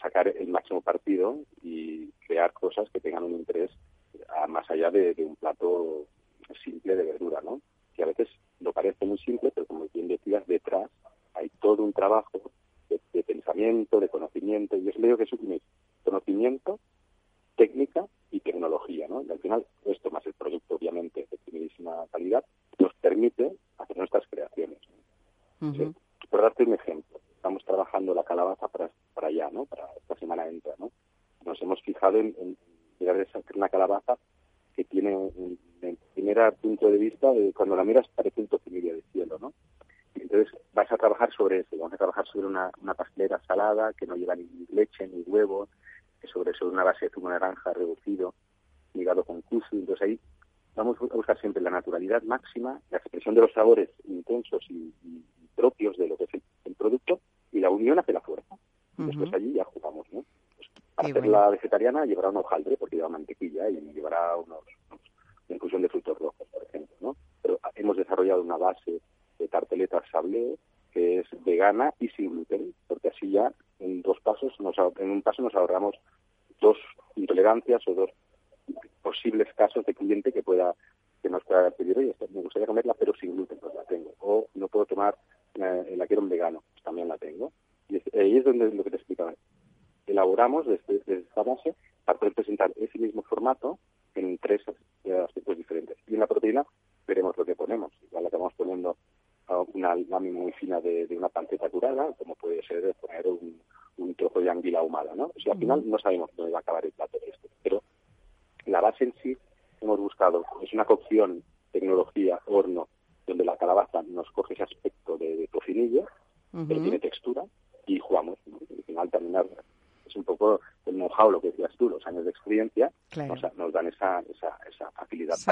sacar el máximo partido y crear cosas que tengan un interés más allá de, un plato simple de verdura, ¿no? Que a veces lo parece muy simple, pero como bien decías, detrás hay todo un trabajo de, pensamiento, de conocimiento, y es leo que es un conocimiento, técnica y tecnología, ¿no? Y al final, esto más el producto, obviamente, de primerísima calidad, nos permite hacer nuestras creaciones. Por darte un ejemplo, estamos trabajando la calabaza para, para allá, ¿no? Para esta semana entra, ¿no? Nos hemos fijado en, en llegar a hacer una calabaza que tiene un, en primer punto de cuando la miras parece un tocinillo de cielo, ¿no? Y entonces vas a trabajar sobre eso, vamos a trabajar sobre una, una pastelera salada que no lleva ni leche ni huevo, que sobre, sobre una base de zumo naranja reducido, ligado con kusu, entonces ahí vamos a buscar siempre la naturalidad máxima, la expresión de los sabores intensos y, propios de lo que es el, producto y la unión hace la fuerza. Después allí ya jugamos, ¿no? Para hacer la vegetariana llevará un hojaldre porque lleva mantequilla y llevará unos, una infusión de frutos rojos, por ejemplo, ¿no? Pero hemos desarrollado una base de tarteletas sablé que es vegana y sin gluten, porque así ya en dos pasos, nos, en un paso nos ahorramos dos intolerancias o dos posibles casos de cliente que pueda que nos pueda pedir, oye, me gustaría comerla pero sin gluten, pues la tengo. O no puedo tomar, eh, la quiero en vegano, pues también la tengo. Y ahí es donde lo que te explicaba elaboramos desde, esta base para poder presentar ese mismo formato en tres aspectos diferentes. Y en la proteína veremos lo que ponemos. Igual acabamos poniendo una lámina muy fina de, una panceta curada, como puede ser poner un, trozo de anguila ahumada, ¿no? O al final no sabemos dónde va a acabar el plato de esto. Pero la base en sí hemos buscado, es una cocción, tecnología, horno, donde la calabaza nos coge ese aspecto de, de cocinilla, pero tiene textura, y jugamos. Al final terminar es un poco el know-how, lo que decías tú, los años de experiencia, nos, dan esa, esa, esa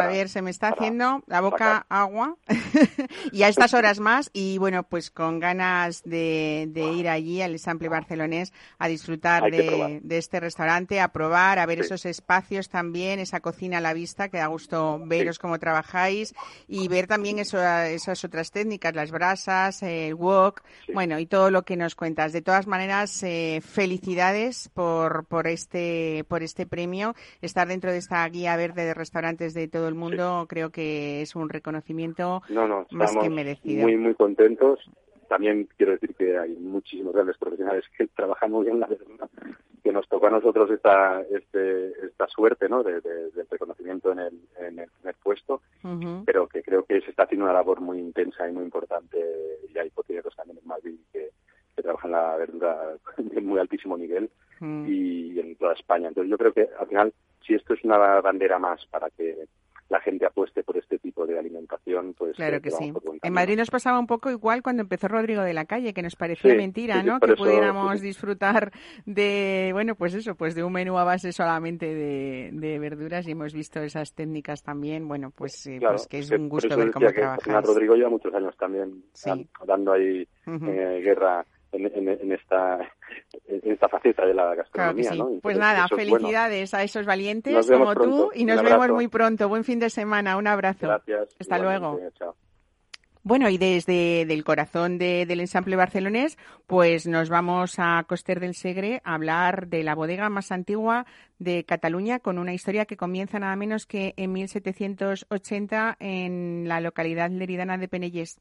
Saber, se me está haciendo la boca agua [LAUGHS] y a estas horas más y bueno, pues con ganas de, ir allí al Sample Barcelonés a disfrutar de, este restaurante, a probar, a ver esos espacios también, esa cocina a la vista, que da gusto veros cómo trabajáis y ver también eso, esas otras técnicas, las brasas, el wok, bueno, y todo lo que nos cuentas. De todas maneras, eh, felicidades por, por este por este premio. Estar dentro de esta guía verde de restaurantes de todo el mundo creo que es un reconocimiento más Muy, muy contentos. También quiero decir que hay muchísimos grandes profesionales que [LAUGHS] trabajan muy bien la verdad, que nos tocó a nosotros esta este, esta suerte ¿no? de, del reconocimiento en el, en el primer puesto, pero que creo que se está haciendo una labor muy intensa y muy importante y hay cocineros también en Madrid que, que trabajan la verdura [LAUGHS] de muy altísimo nivel mm. y en todas España. Entonces yo creo que al final, si esto es una bandera más para que la gente apueste por este tipo de alimentación, pues... Claro que, sí. En Madrid nos pasaba un poco igual cuando empezó Rodrigo de la Calle, que nos parecía mentira, ¿no? que pudiéramos disfrutar de, bueno, pues eso, pues de un menú a base solamente de, verduras y hemos visto esas técnicas también, bueno, pues, eh, pues que es un gusto ver cómo trabajas. Rodrigo lleva muchos años también dando ahí eh, guerra en, esta en esta faceta de la gastronomía. pues nada, felicidades a esos valientes como tú y nos vemos muy pronto. Buen fin de semana, un abrazo. Gracias. Hasta luego. Bueno, y desde el corazón del ensamble barcelonés, pues nos vamos a Coster del Segre a hablar de la bodega más antigua de Cataluña, con una historia que comienza nada menos que en 1780 en la localidad leridana de Penelles.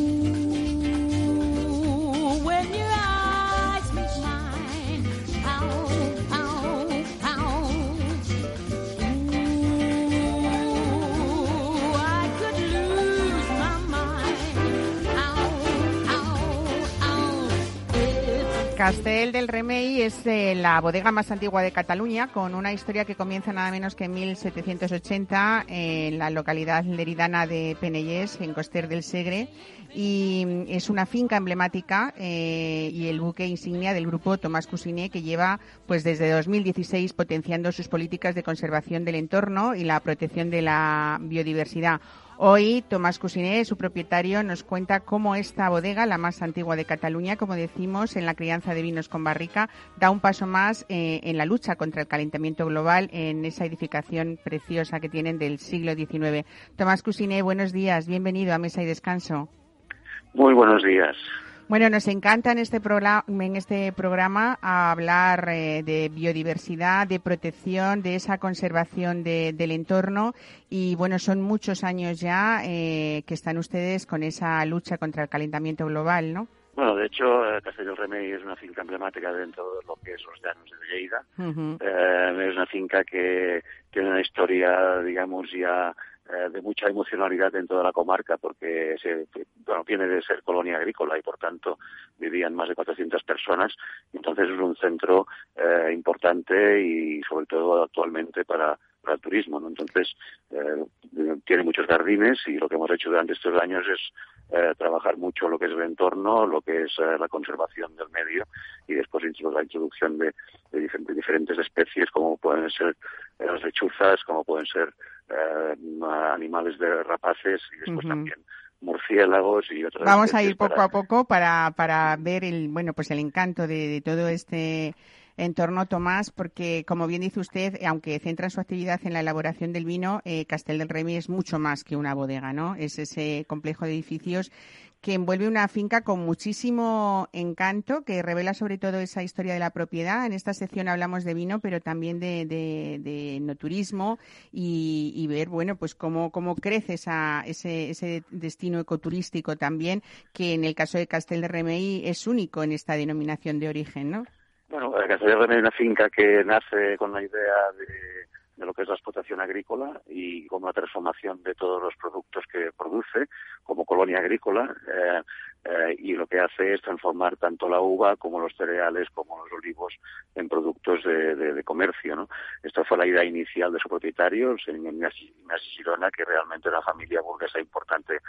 Castel del Remey es eh, la bodega más antigua de Cataluña, con una historia que comienza nada menos que en 1780 en la localidad leridana de Penellés, en Coster del Segre, y es una finca emblemática eh, y el buque insignia del grupo Tomás Cusiné, que lleva pues desde 2016 potenciando sus políticas de conservación del entorno y la protección de la biodiversidad. Hoy Tomás Cusiné, su propietario, nos cuenta cómo esta bodega, la más antigua de Cataluña, como decimos, en la crianza de vinos con barrica, da un paso más eh, en la lucha contra el calentamiento global en esa edificación preciosa que tienen del siglo XIX. Tomás Cusiné, buenos días, bienvenido a Mesa y Descanso. Muy buenos días. Bueno, nos encanta en este, programa, en este programa hablar eh, de biodiversidad, de protección, de esa conservación del entorno y bueno, son muchos años ya eh, que están ustedes con esa lucha contra el calentamiento global, ¿no? Bueno, de hecho, eh, Castelló Remey es una finca emblemática dentro de lo que es los llanos de Lleida. es una finca que tiene una historia, digamos, ya eh, de mucha emocionalidad en toda la comarca porque se, bueno, viene de ser colonia agrícola y por tanto vivían más de 400 personas. Entonces es un centro eh, importante y sobre todo actualmente para, para el turismo. ¿no? Entonces eh, tiene muchos jardines y lo que hemos hecho durante estos años es eh, trabajar mucho lo que es el entorno, lo que es eh, la conservación del medio y después la introducción de, de diferentes especies como pueden ser las lechuzas, como pueden ser eh, animales de rapaces y después también murciélagos y otras Vamos a ir poco a poco para, para ver el bueno pues el encanto de, todo este entorno, Tomás, porque como bien dice usted, aunque centra su actividad en la elaboración del vino, eh, Castel del Remy es mucho más que una bodega, ¿no? Es ese complejo de edificios que envuelve una finca con muchísimo encanto, que revela sobre todo esa historia de la propiedad. En esta sección hablamos de vino, pero también de, de, no turismo y, ver, bueno, pues cómo, cómo crece esa, ese, ese destino ecoturístico también, que en el caso de Castel de Remey es único en esta denominación de origen, ¿no? Bueno, Castel de Remey es una finca que nace con la idea de lo que es la explotación agrícola y como la transformación de todos los productos que produce como colonia agrícola eh, eh, y lo que hace es transformar tanto la uva como los cereales como los olivos en productos de, comercio. ¿no? Esta fue la idea inicial de su propietario, Ignasi Girona, que realmente era una familia burguesa importante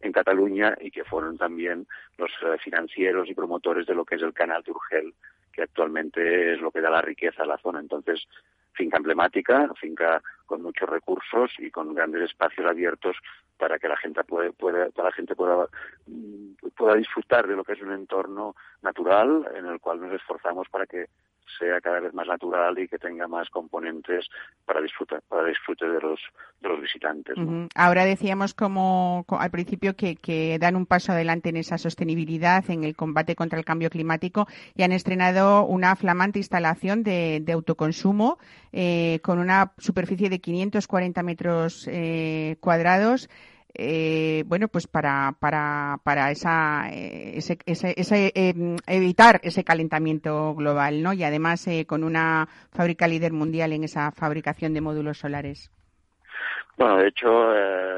en Cataluña y que fueron también los eh, financieros y promotores de lo que es el canal de Urgel, que actualmente es lo que da la riqueza a la zona. Entonces, finca emblemática, finca con muchos recursos y con grandes espacios abiertos para que la gente pueda, para la gente pueda, pueda disfrutar de lo que es un entorno natural en el cual nos esforzamos para que sea cada vez más natural y que tenga más componentes para disfrutar para disfrute de los de los visitantes. Ahora decíamos como al principio que, que, dan un paso adelante en esa sostenibilidad, en el combate contra el cambio climático y han estrenado una flamante instalación de, de autoconsumo eh, con una superficie de 540 metros eh, cuadrados eh, bueno, pues para, para, para esa, eh, ese, ese, em, evitar ese calentamiento global, ¿no? Y además eh, con una fábrica líder mundial en esa fabricación de módulos solares. Bueno, de hecho,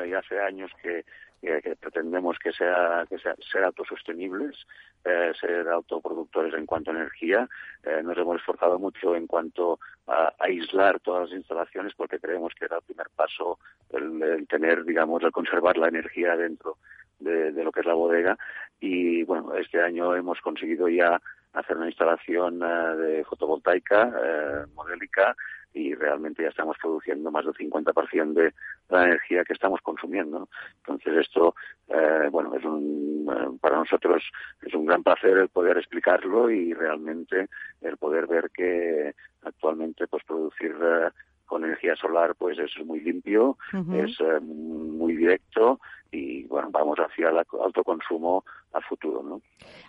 ya hace años que que, pretendemos que sea que sea, ser autosostenibles, eh, ser autoproductores en cuanto a energía. Eh, nos hemos esforzado mucho en cuanto a, aislar todas las instalaciones porque creemos que era el primer paso el, tener, digamos, el conservar la energía dentro de, lo que es la bodega. Y bueno, este año hemos conseguido ya hacer una instalación eh, de fotovoltaica modélica y realmente ya estamos produciendo más del 50% de la energía que estamos consumiendo. Entonces esto, eh, bueno, es un, eh, para nosotros es un gran placer el poder explicarlo y realmente el poder ver que actualmente pues producir eh, con energía solar pues es muy limpio, es muy directo y bueno, vamos hacia el autoconsumo a futuro, ¿no?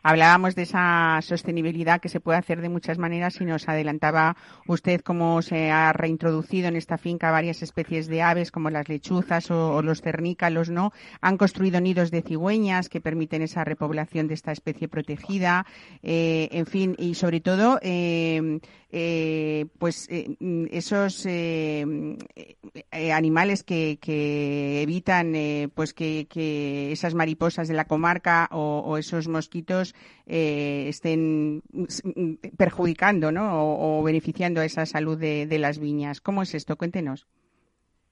Hablábamos de esa sostenibilidad que se puede hacer de muchas maneras y nos adelantaba usted cómo se ha reintroducido en esta finca varias especies de aves como las lechuzas o, los cernícalos, ¿no? Han construido nidos de cigüeñas que permiten esa repoblación de esta especie protegida, eh, en fin, y sobre todo, eh, eh, pues esos animales que, que evitan, pues que, que esas mariposas de la comarca o esos mosquitos eh, estén perjudicando ¿no? o, beneficiando a esa salud de, las viñas. ¿Cómo es esto? Cuéntenos.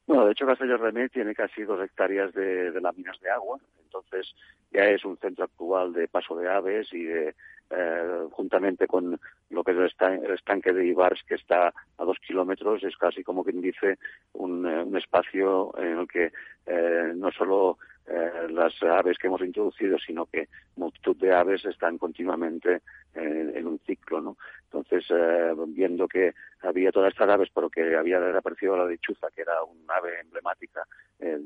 Bueno, de hecho Castelló Remé tiene casi dos hectáreas de, láminas de agua, entonces ya es un centro actual de paso de aves y de, eh, juntamente con lo que es el, estanque de Ibars que está a dos kilómetros, es casi como quien dice un, eh, un espacio en el que eh, no solo eh, las aves que hemos introducido, sino que multitud de aves están continuamente en un ciclo, ¿no? Entonces, eh, viendo que había todas estas aves, pero que había aparecido la lechuza, que era un ave emblemática eh,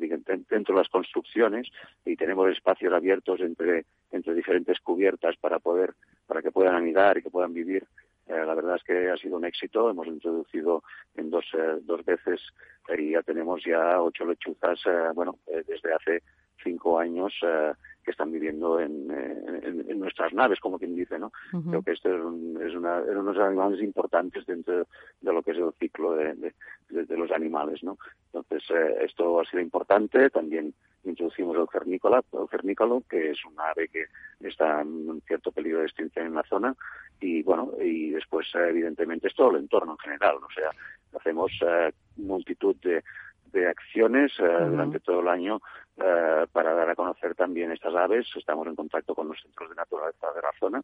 dentro de las construcciones, y tenemos espacios abiertos entre, entre diferentes cubiertas para poder, para que puedan anidar y que puedan vivir la verdad es que ha sido un éxito. Hemos introducido en dos, dos veces y ya tenemos ya ocho lechuzas, bueno, desde hace cinco años eh, que están viviendo en, en, nuestras naves, como quien dice, ¿no? Creo que este es, un, es una, uno de los animales importantes dentro de lo que es el ciclo de, de, los animales, ¿no? Entonces, eh, esto ha sido importante. También introducimos el cernícola, el cernícalo, que es un ave que está en cierto peligro de extinción en la zona. Y, bueno, y después, eh, evidentemente, es todo el entorno en general. O sea, hacemos multitud de, de acciones durante todo el año eh, para dar a conocer también estas aves. Estamos en contacto con los centros de naturaleza de la zona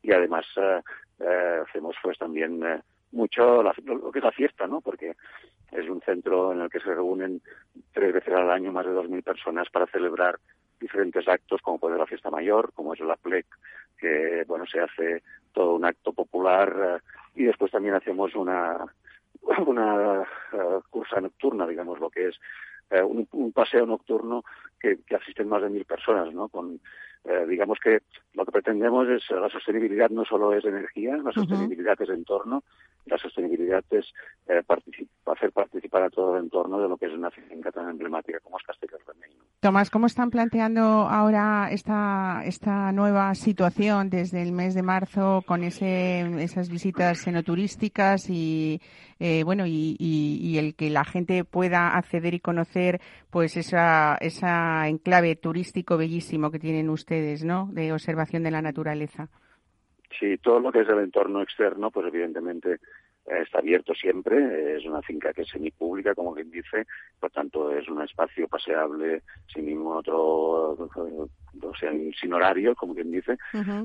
y además eh, hacemos pues también mucho lo que es la fiesta, ¿no? Porque es un centro en el que se reúnen tres veces al año más de 2.000 personas para celebrar diferentes actos, como puede ser la fiesta mayor, como es la PLEC, que, bueno, se hace todo un acto popular y después también hacemos una, una cursa nocturna, digamos, lo que es eh, un, paseo nocturno que, asisten más de mil personas, ¿no? Con, eh, digamos que lo que pretendemos es la sostenibilidad no solo es energía, la sostenibilidad es entorno, la sostenibilidad es eh, hacer participar a todo el entorno de lo que es una finca tan emblemática como es Castellar Remey. Tomás, ¿cómo están planteando ahora esta, esta nueva situación desde el mes de marzo con ese, esas visitas xenoturísticas y eh, bueno y, y, el que la gente pueda acceder y conocer pues esa, esa enclave turístico bellísimo que tienen ustedes, ¿no? De observación de la naturaleza. Sí, todo lo que es el entorno externo, pues evidentemente eh, está abierto siempre, es una finca que es semipública, como quien dice, por tanto es un espacio paseable sin ningún otro, o sea, sin horario, como quien dice.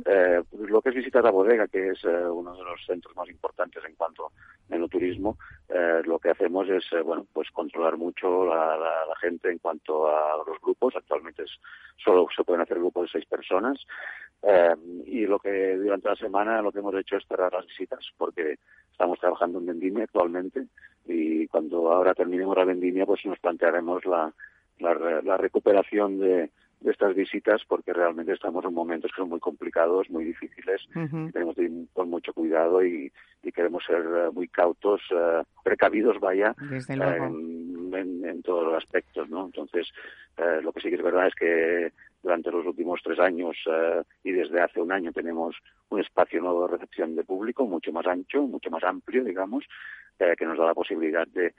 Eh, pues lo que es visitar la bodega, que es eh, uno de los centros más importantes en cuanto a turismo, lo que hacemos es, bueno, pues controlar mucho la, la, gente en cuanto a los grupos. Actualmente es, solo se pueden hacer grupos de seis personas. y lo que durante la semana lo que hemos hecho es cerrar las visitas, porque Estamos trabajando en vendimia actualmente y cuando ahora terminemos la vendimia pues nos plantearemos la, la, recuperación de, estas visitas porque realmente estamos en momentos que son muy complicados, muy difíciles, tenemos que ir con mucho cuidado y, queremos ser eh, muy cautos, eh, precavidos, vaya, en, en, todos los aspectos, ¿no? Entonces, eh, lo que sí que es verdad es que durante los últimos tres años eh, y desde hace un año tenemos un espacio nuevo de recepción de público mucho más ancho, mucho más amplio, digamos, eh, que nos da la posibilidad de,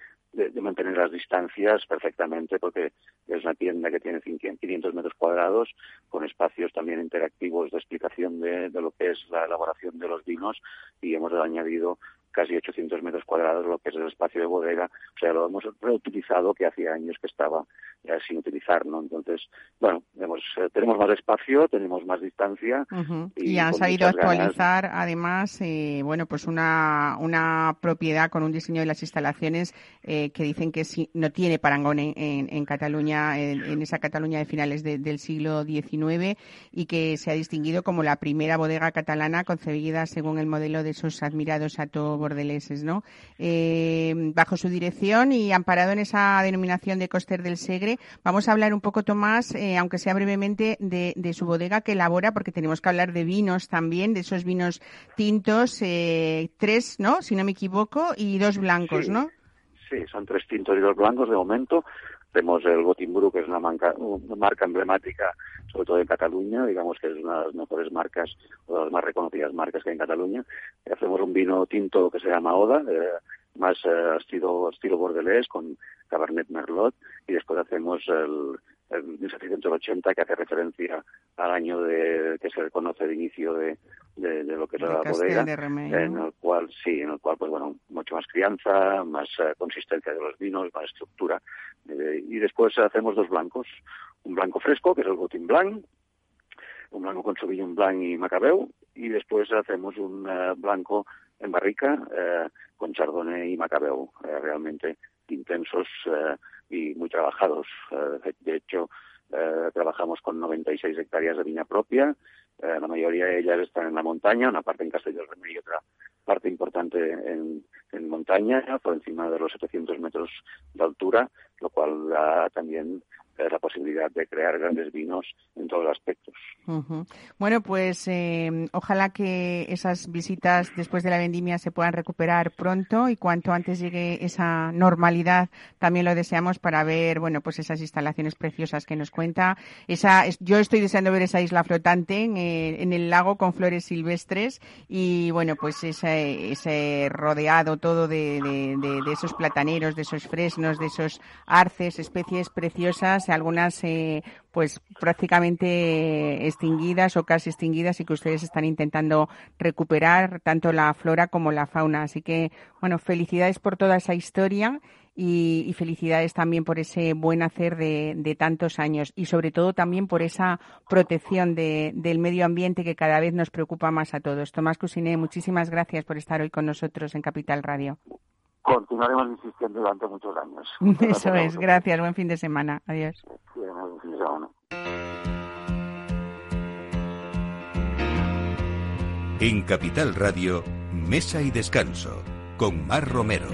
mantener las distancias perfectamente porque es una tienda que tiene 500 metros cuadrados con espacios también interactivos de explicación de, de lo que es la elaboración de los vinos y hemos añadido casi 800 metros cuadrados, lo que es el espacio de bodega. O sea, lo hemos reutilizado que hacía años que estaba ya sin utilizar, ¿no? Entonces, bueno, eh, tenemos más espacio, tenemos más distancia. Y, han sabido actualizar, además, eh, bueno, pues una, una propiedad con un diseño de las instalaciones eh, que dicen que no tiene parangón en, en, Cataluña, en, esa Cataluña de finales del siglo XIX y que se ha distinguido como la primera bodega catalana concebida según el modelo de esos admirados Ato bordeleses, ¿no? bajo su dirección y amparado en esa denominación de Coster del Segre, Vamos a hablar un poco, Tomás, eh, aunque sea brevemente, de, su bodega que elabora, porque tenemos que hablar de vinos también, de esos vinos tintos, eh, tres, ¿no? Si no me equivoco, y dos blancos, ¿no? Sí, son tres tintos y dos blancos de momento. Tenemos el Gotimburu, que es una, una marca emblemática, sobre todo en Cataluña, digamos que es una de las mejores marcas, o de las más reconocidas marcas que hay en Cataluña. Hacemos un vino tinto que se llama Oda, eh, más eh, estilo, estilo bordelés con Cabernet Merlot y después hacemos el 1780 que hace referencia al año de, que se reconoce de inicio de, de, lo que es la bodega, en el cual sí, en el cual pues bueno, mucho más crianza, más eh, consistencia de los vinos, más estructura eh, y después hacemos dos blancos, un blanco fresco que es el Botin Blanc, un blanco con Sauvignon Blanc y Macabeu y después hacemos un blanco en barrica eh, con Chardonnay y Macabeu, eh, realmente intensos eh, y muy trabajados. de hecho, trabajamos con 96 hectáreas de viña propia, la mayoría de ellas están en la montaña, una parte en Castelló del y otra parte importante en, en montaña, por encima de los 700 metros de altura, lo cual da también la posibilidad de crear grandes vinos en todos los aspectos. Bueno, pues eh, ojalá que esas visitas después de la vendimia se puedan recuperar pronto y cuanto antes llegue esa normalidad también lo deseamos para ver, bueno, pues esas instalaciones preciosas que nos cuenta. Esa, yo estoy deseando ver esa isla flotante en, eh, el lago con flores silvestres y bueno, pues ese, ese rodeado todo de, de esos plataneros, de esos fresnos, de esos arces, especies preciosas algunas eh, pues prácticamente extinguidas o casi extinguidas y que ustedes están intentando recuperar tanto la flora como la fauna. Así que, bueno, felicidades por toda esa historia y, felicidades también por ese buen hacer de, tantos años y sobre todo también por esa protección del medio ambiente que cada vez nos preocupa más a todos. Tomás Cusiné, muchísimas gracias por estar hoy con nosotros en Capital Radio continuaremos insistiendo durante muchos años. [LAUGHS] Eso es, gracias, buen fin de semana, adiós. En Capital Radio, Mesa y Descanso, con Mar Romero.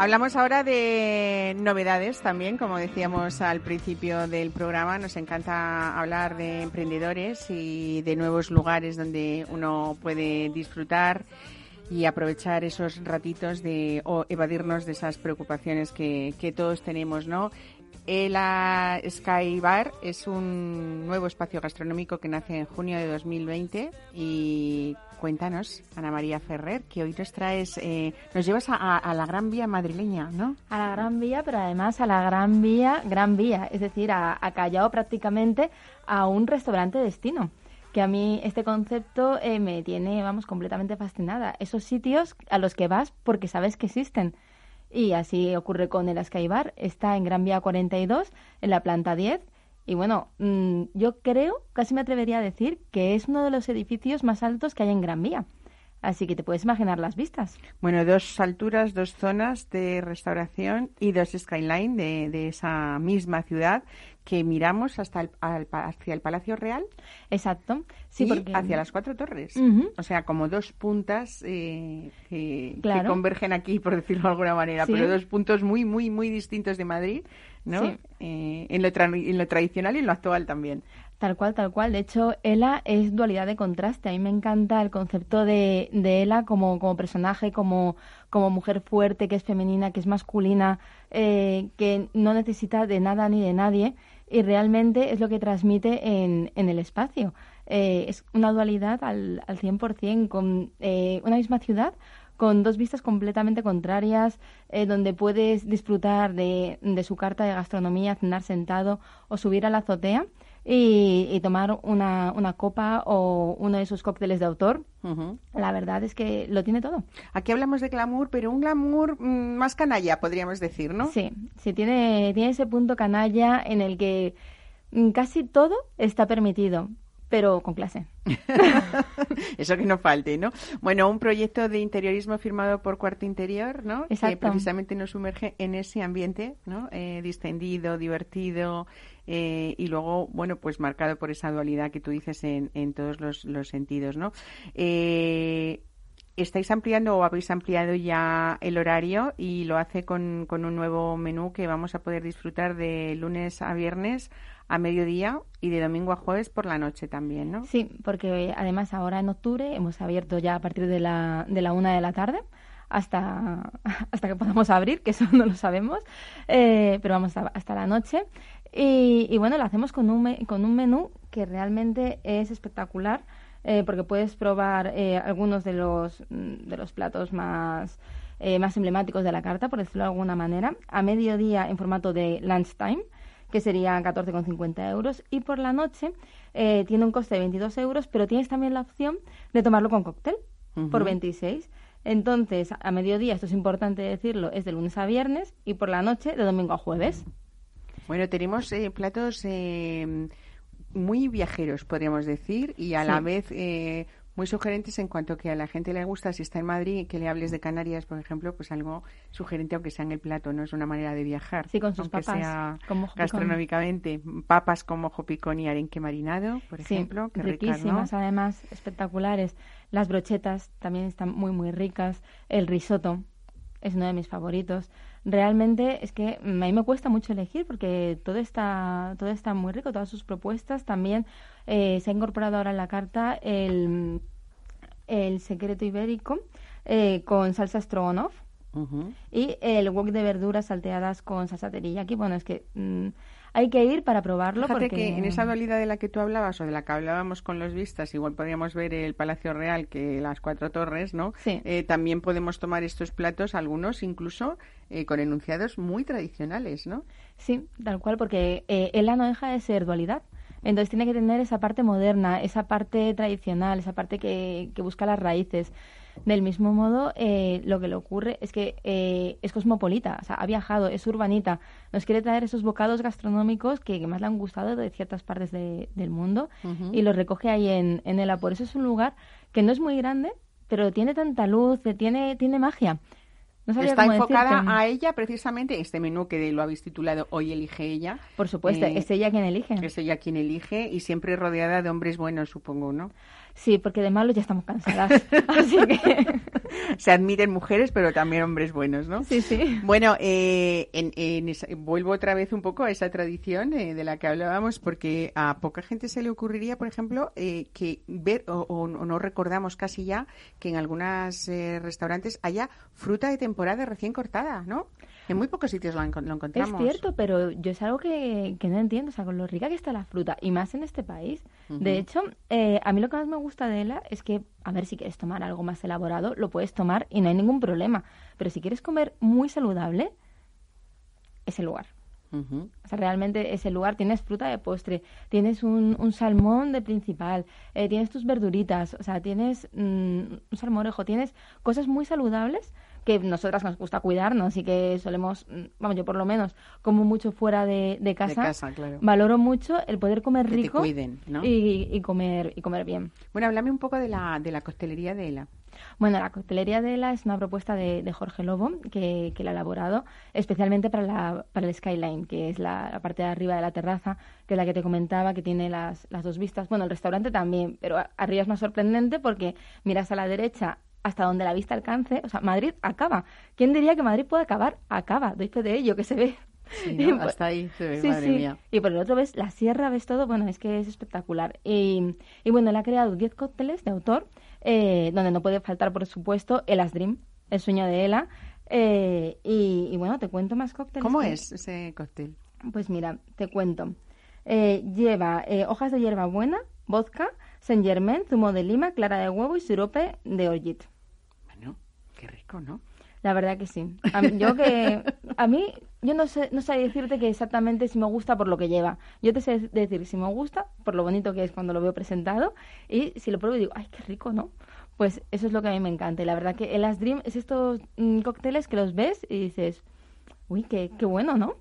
Hablamos ahora de novedades también, como decíamos al principio del programa. Nos encanta hablar de emprendedores y de nuevos lugares donde uno puede disfrutar y aprovechar esos ratitos de o evadirnos de esas preocupaciones que, todos tenemos, ¿no? El Sky Bar es un nuevo espacio gastronómico que nace en junio de 2020 y Cuéntanos, Ana María Ferrer, que hoy nos traes, eh, nos llevas a, la Gran Vía madrileña, ¿no? A la Gran Vía, pero además a la Gran Vía, Gran Vía, es decir, a, Callao prácticamente a un restaurante destino que a mí este concepto eh, me tiene, vamos, completamente fascinada. Esos sitios a los que vas porque sabes que existen. Y así ocurre con el Sky Bar. Está en Gran Vía 42, en la planta 10, Y bueno, mm, yo creo, casi me atrevería a decir, que es uno de los edificios más altos que hay en Gran Vía. Así que te puedes imaginar las vistas. Bueno, dos alturas, dos zonas de restauración y dos skyline de, de esa misma ciudad que miramos hasta el, hacia el Palacio Real. Exacto. Sí, y hacia las cuatro torres. O sea, como dos puntas eh, que, convergen aquí, por decirlo de alguna manera, pero dos puntos muy, muy, muy distintos de Madrid, ¿no? Eh, en, lo en lo tradicional y en lo actual también. Tal cual, tal cual. De hecho, Ela es dualidad de contraste. A mí me encanta el concepto de, de Ela como, como personaje, como, como mujer fuerte, que es femenina, que es masculina, eh, que no necesita de nada ni de nadie y realmente es lo que transmite en, en el espacio. Eh, es una dualidad al, al 100%, con eh, una misma ciudad, con dos vistas completamente contrarias, eh, donde puedes disfrutar de, de, su carta de gastronomía, cenar sentado o subir a la azotea y, tomar una, una, copa o uno de sus cócteles de autor. La verdad es que lo tiene todo. Aquí hablamos de glamour, pero un glamour mm, más canalla, podríamos decir, ¿no? Sí, sí, tiene, tiene ese punto canalla en el que mm, casi todo está permitido pero con clase. [LAUGHS] Eso que no falte, ¿no? Bueno, un proyecto de interiorismo firmado por Cuarto Interior, ¿no? Exacto. Que precisamente nos sumerge en ese ambiente, ¿no? Eh, distendido, divertido eh, y luego, bueno, pues marcado por esa dualidad que tú dices en, en todos los, los sentidos, ¿no? Eh, estáis ampliando o habéis ampliado ya el horario y lo hace con, con, un nuevo menú que vamos a poder disfrutar de lunes a viernes a mediodía y de domingo a jueves por la noche también, ¿no? Sí, porque además ahora en octubre hemos abierto ya a partir de la, de la una de la tarde hasta, [LAUGHS] hasta que podamos abrir, que eso no lo sabemos, eh, pero vamos hasta la noche. Y, y, bueno, lo hacemos con un, con un menú que realmente es espectacular. Eh, porque puedes probar eh, algunos de los, de los platos más, eh, más emblemáticos de la carta, por decirlo de alguna manera, a mediodía en formato de lunchtime, que serían 14,50 euros, y por la noche tiene un coste de 22 euros, pero tienes también la opción de tomarlo con cóctel por 26. Entonces, a mediodía, esto es importante decirlo, es de lunes a viernes y por la noche de domingo a jueves. Bueno, tenemos platos muy viajeros, podríamos decir, y a la vez eh, muy sugerentes en cuanto que a la gente le gusta, si está en Madrid, que le hables de Canarias, por ejemplo, pues algo sugerente, aunque sea en el plato, no es una manera de viajar. Sí, con sus aunque papas. Sea gastronómicamente, papas como jopicón y arenque marinado, por ejemplo. riquísimas, además, espectaculares. Las brochetas también están muy, muy ricas. El risotto es uno de mis favoritos realmente es que a mí me cuesta mucho elegir porque todo está, todo está muy rico, todas sus propuestas. También eh, se ha incorporado ahora en la carta el, el secreto ibérico eh, con salsa stroganoff y el wok de verduras salteadas con salsa teriyaki. Bueno, es que... Mm, hay que ir para probarlo. Fíjate que en esa dualidad de la que tú hablabas o de la que hablábamos con los vistas, igual podríamos ver el Palacio Real que las cuatro torres, ¿no? Sí. Eh, también podemos tomar estos platos, algunos incluso eh, con enunciados muy tradicionales, ¿no? Sí, tal cual, porque eh, ELA no deja de ser dualidad. Entonces tiene que tener esa parte moderna, esa parte tradicional, esa parte que, que busca las raíces. Del mismo modo, eh, lo que le ocurre es que eh, es cosmopolita, o sea, ha viajado, es urbanita, nos quiere traer esos bocados gastronómicos que, más le han gustado de ciertas partes del mundo y los recoge ahí en, en ELA. Por eso es un lugar que no es muy grande, pero tiene tanta luz, tiene, tiene magia. Está enfocada a ella precisamente este menú que lo habéis titulado Hoy elige ella. Por supuesto, eh, es ella quien elige. Es ella quien elige y siempre rodeada de hombres buenos, supongo, ¿no? Sí, porque de malos ya estamos cansadas. [LAUGHS] Así que. [LAUGHS] Se admiten mujeres, pero también hombres buenos, ¿no? Sí, sí. Bueno, eh, en, vuelvo otra vez un poco a esa tradición eh, de la que hablábamos, porque a poca gente se le ocurriría, por ejemplo, eh, que ver, o, no recordamos casi ya, que en algunos restaurantes haya fruta de temporada recién cortada, ¿no? En muy pocos sitios lo, encontramos. Es cierto, pero yo es algo que, no entiendo, o sea, con lo rica que está la fruta, y más en este país. De hecho, a mí lo que más me gusta de ella es que, a ver, si quieres tomar algo más elaborado, lo puedes tomar y no hay ningún problema. Pero si quieres comer muy saludable, es el lugar. O sea, realmente ese lugar tienes fruta de postre, tienes un, un salmón de principal, eh, tienes tus verduritas, o sea, tienes mm, un salmorejo, tienes cosas muy saludables que nosotras nos gusta cuidarnos y que solemos, mm, vamos, yo por lo menos, como mucho fuera de, de casa, casa, claro. valoro mucho el poder comer Que te rico cuiden, ¿no? y, y comer y comer bien. Bueno, háblame un poco de la, de la coctelería de Ela. Bueno, la coctelería de Ela es una propuesta de, de Jorge Lobo que, que la ha elaborado especialmente para, la, para el Skyline, que es la, la parte de arriba de la terraza, que es la que te comentaba, que tiene las, las dos vistas. Bueno, el restaurante también, pero arriba es más sorprendente porque miras a la derecha hasta donde la vista alcance. O sea, Madrid acaba. ¿Quién diría que Madrid puede acabar? Acaba. Doy fe de ello, que se ve. Sí, Y [LAUGHS] ¿no? por- Hasta ahí se ve, Sí, madre sí. mía. Y por el otro ves la sierra, ves todo, bueno, es que es espectacular. Y, y bueno, él ha creado 10 cócteles de autor, eh, donde no puede faltar, por supuesto, Ela's Dream, el sueño de Ela. Eh, y, y bueno, te cuento más cócteles. ¿Cómo que- es ese cóctel? Pues mira, te cuento. Eh, lleva eh, hojas de hierbabuena, vodka, Saint Germain, zumo de lima, clara de huevo y sirope de orgit. Bueno, qué rico, ¿no? La verdad que sí. A mí, yo que a mí yo no sé no sé decirte que exactamente si me gusta por lo que lleva. Yo te sé decir si me gusta por lo bonito que es cuando lo veo presentado y si lo pruebo y digo, "Ay, qué rico, ¿no?" Pues eso es lo que a mí me encanta. Y la verdad que el Last Dream es estos mm, cócteles que los ves y dices, "Uy, qué qué bueno, ¿no?"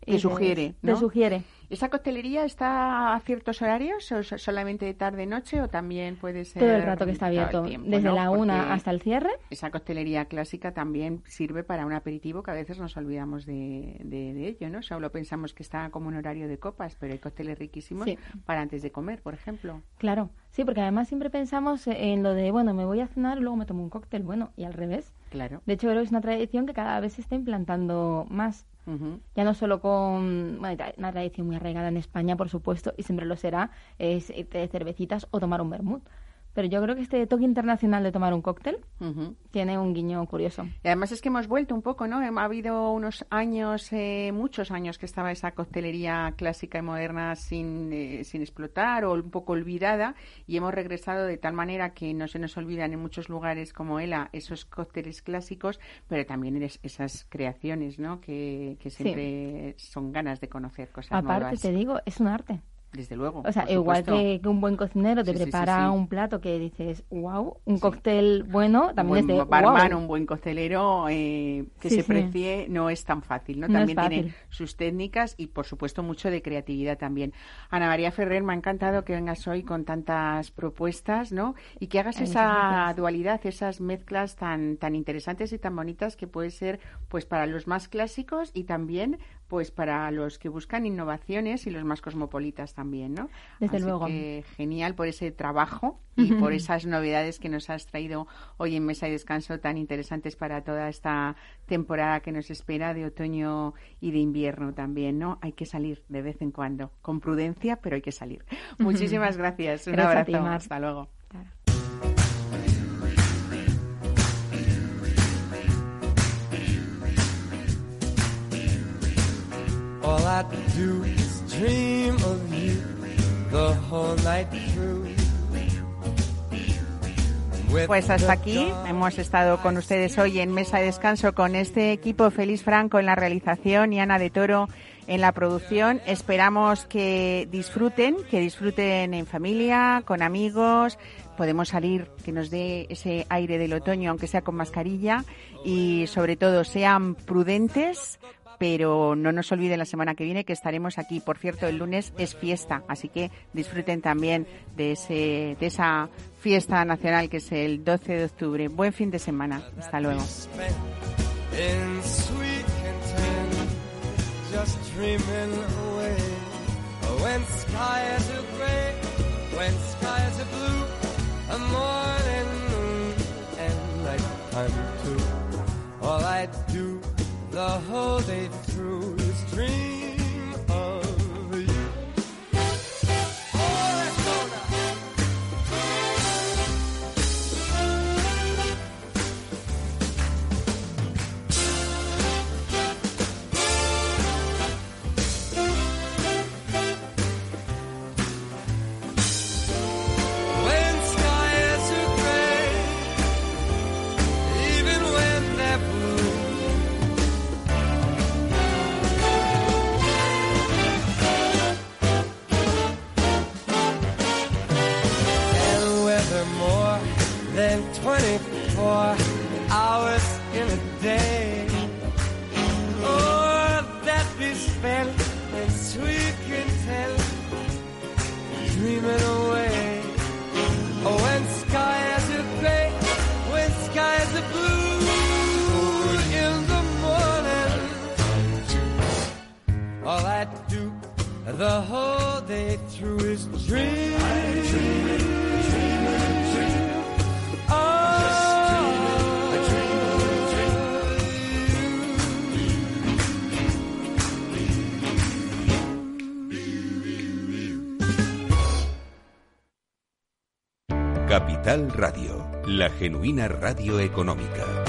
Te sugiere, Te ¿no? sugiere. ¿Esa coctelería está a ciertos horarios o so- solamente tarde-noche o también puede ser Todo el rato que está abierto, tiempo, desde ¿no? la Porque una hasta el cierre. Esa coctelería clásica también sirve para un aperitivo que a veces nos olvidamos de, de- de ello, ¿no? Solo pensamos que está como un horario de copas, pero hay cócteles riquísimos Sí. para antes de comer, por ejemplo. Claro, sí, porque además siempre pensamos en lo de, bueno, me voy a cenar y luego me tomo un cóctel, bueno, y al revés. Claro. De hecho, creo que es una tradición que cada vez se está implantando más. Ya no solo con bueno, una tradición muy arraigada en España, por supuesto, y siempre lo será, es irte de cervecitas o tomar un vermut. Pero yo creo que este toque internacional de tomar un cóctel Ujú. tiene un guiño curioso. Y además es que hemos vuelto un poco, ¿no? Ha habido unos años, eh, muchos años que estaba esa coctelería clásica y moderna sin, eh, sin explotar o un poco olvidada y hemos regresado de tal manera que no se nos olvidan en muchos lugares como Ela esos cócteles clásicos, pero también es- esas creaciones, ¿no? Que, que Sí. siempre son ganas de conocer cosas Aparte, nuevas. te digo, es un arte. Desde luego. O sea, igual supuesto. que, un buen cocinero te Sí, sí, sí, prepara sí. un plato que dices, wow, un cóctel bueno, también un es buen de barman, wow. un buen costelero eh, que se precie no es tan fácil, ¿no? No es también tiene sus técnicas y por supuesto mucho de creatividad también. Ana María Ferrer, me ha encantado que vengas hoy con tantas propuestas, ¿no? Y que hagas Ay, esa dualidad, esas mezclas tan tan interesantes y tan bonitas que puede ser pues para los más clásicos y también pues para los que buscan innovaciones y los más cosmopolitas también, ¿no? Desde Así luego. que genial por ese trabajo y por esas novedades que nos has traído hoy en Mesa y Descanso tan interesantes para toda esta temporada que nos espera de otoño y de invierno también, ¿no? Hay que salir de vez en cuando, con prudencia, pero hay que salir. Muchísimas gracias. Un Gracias a ti, abrazo. Mar. Hasta luego. All I do is dream of you the whole night through. Pues hasta aquí hemos estado con ustedes hoy en Mesa de Descanso con este equipo Feliz Franco en la realización y Ana de Toro en la producción. Esperamos que disfruten, que disfruten en familia, con amigos. Podemos salir, que nos dé ese aire del otoño, aunque sea con mascarilla. Y sobre todo, sean prudentes, pero no nos olviden la semana que viene que estaremos aquí. Por cierto, el lunes es fiesta, así que disfruten también de, ese, de esa fiesta nacional que es el 12 de octubre. Buen fin de semana. Hasta luego. All the whole day through is dream 24 hours in a day. Oh, that be spent in sweet content, dreaming away. Oh, when sky skies are gray, when sky skies are blue in the morning. All I do the whole day through is dream. Capital Radio, la genuina radio económica.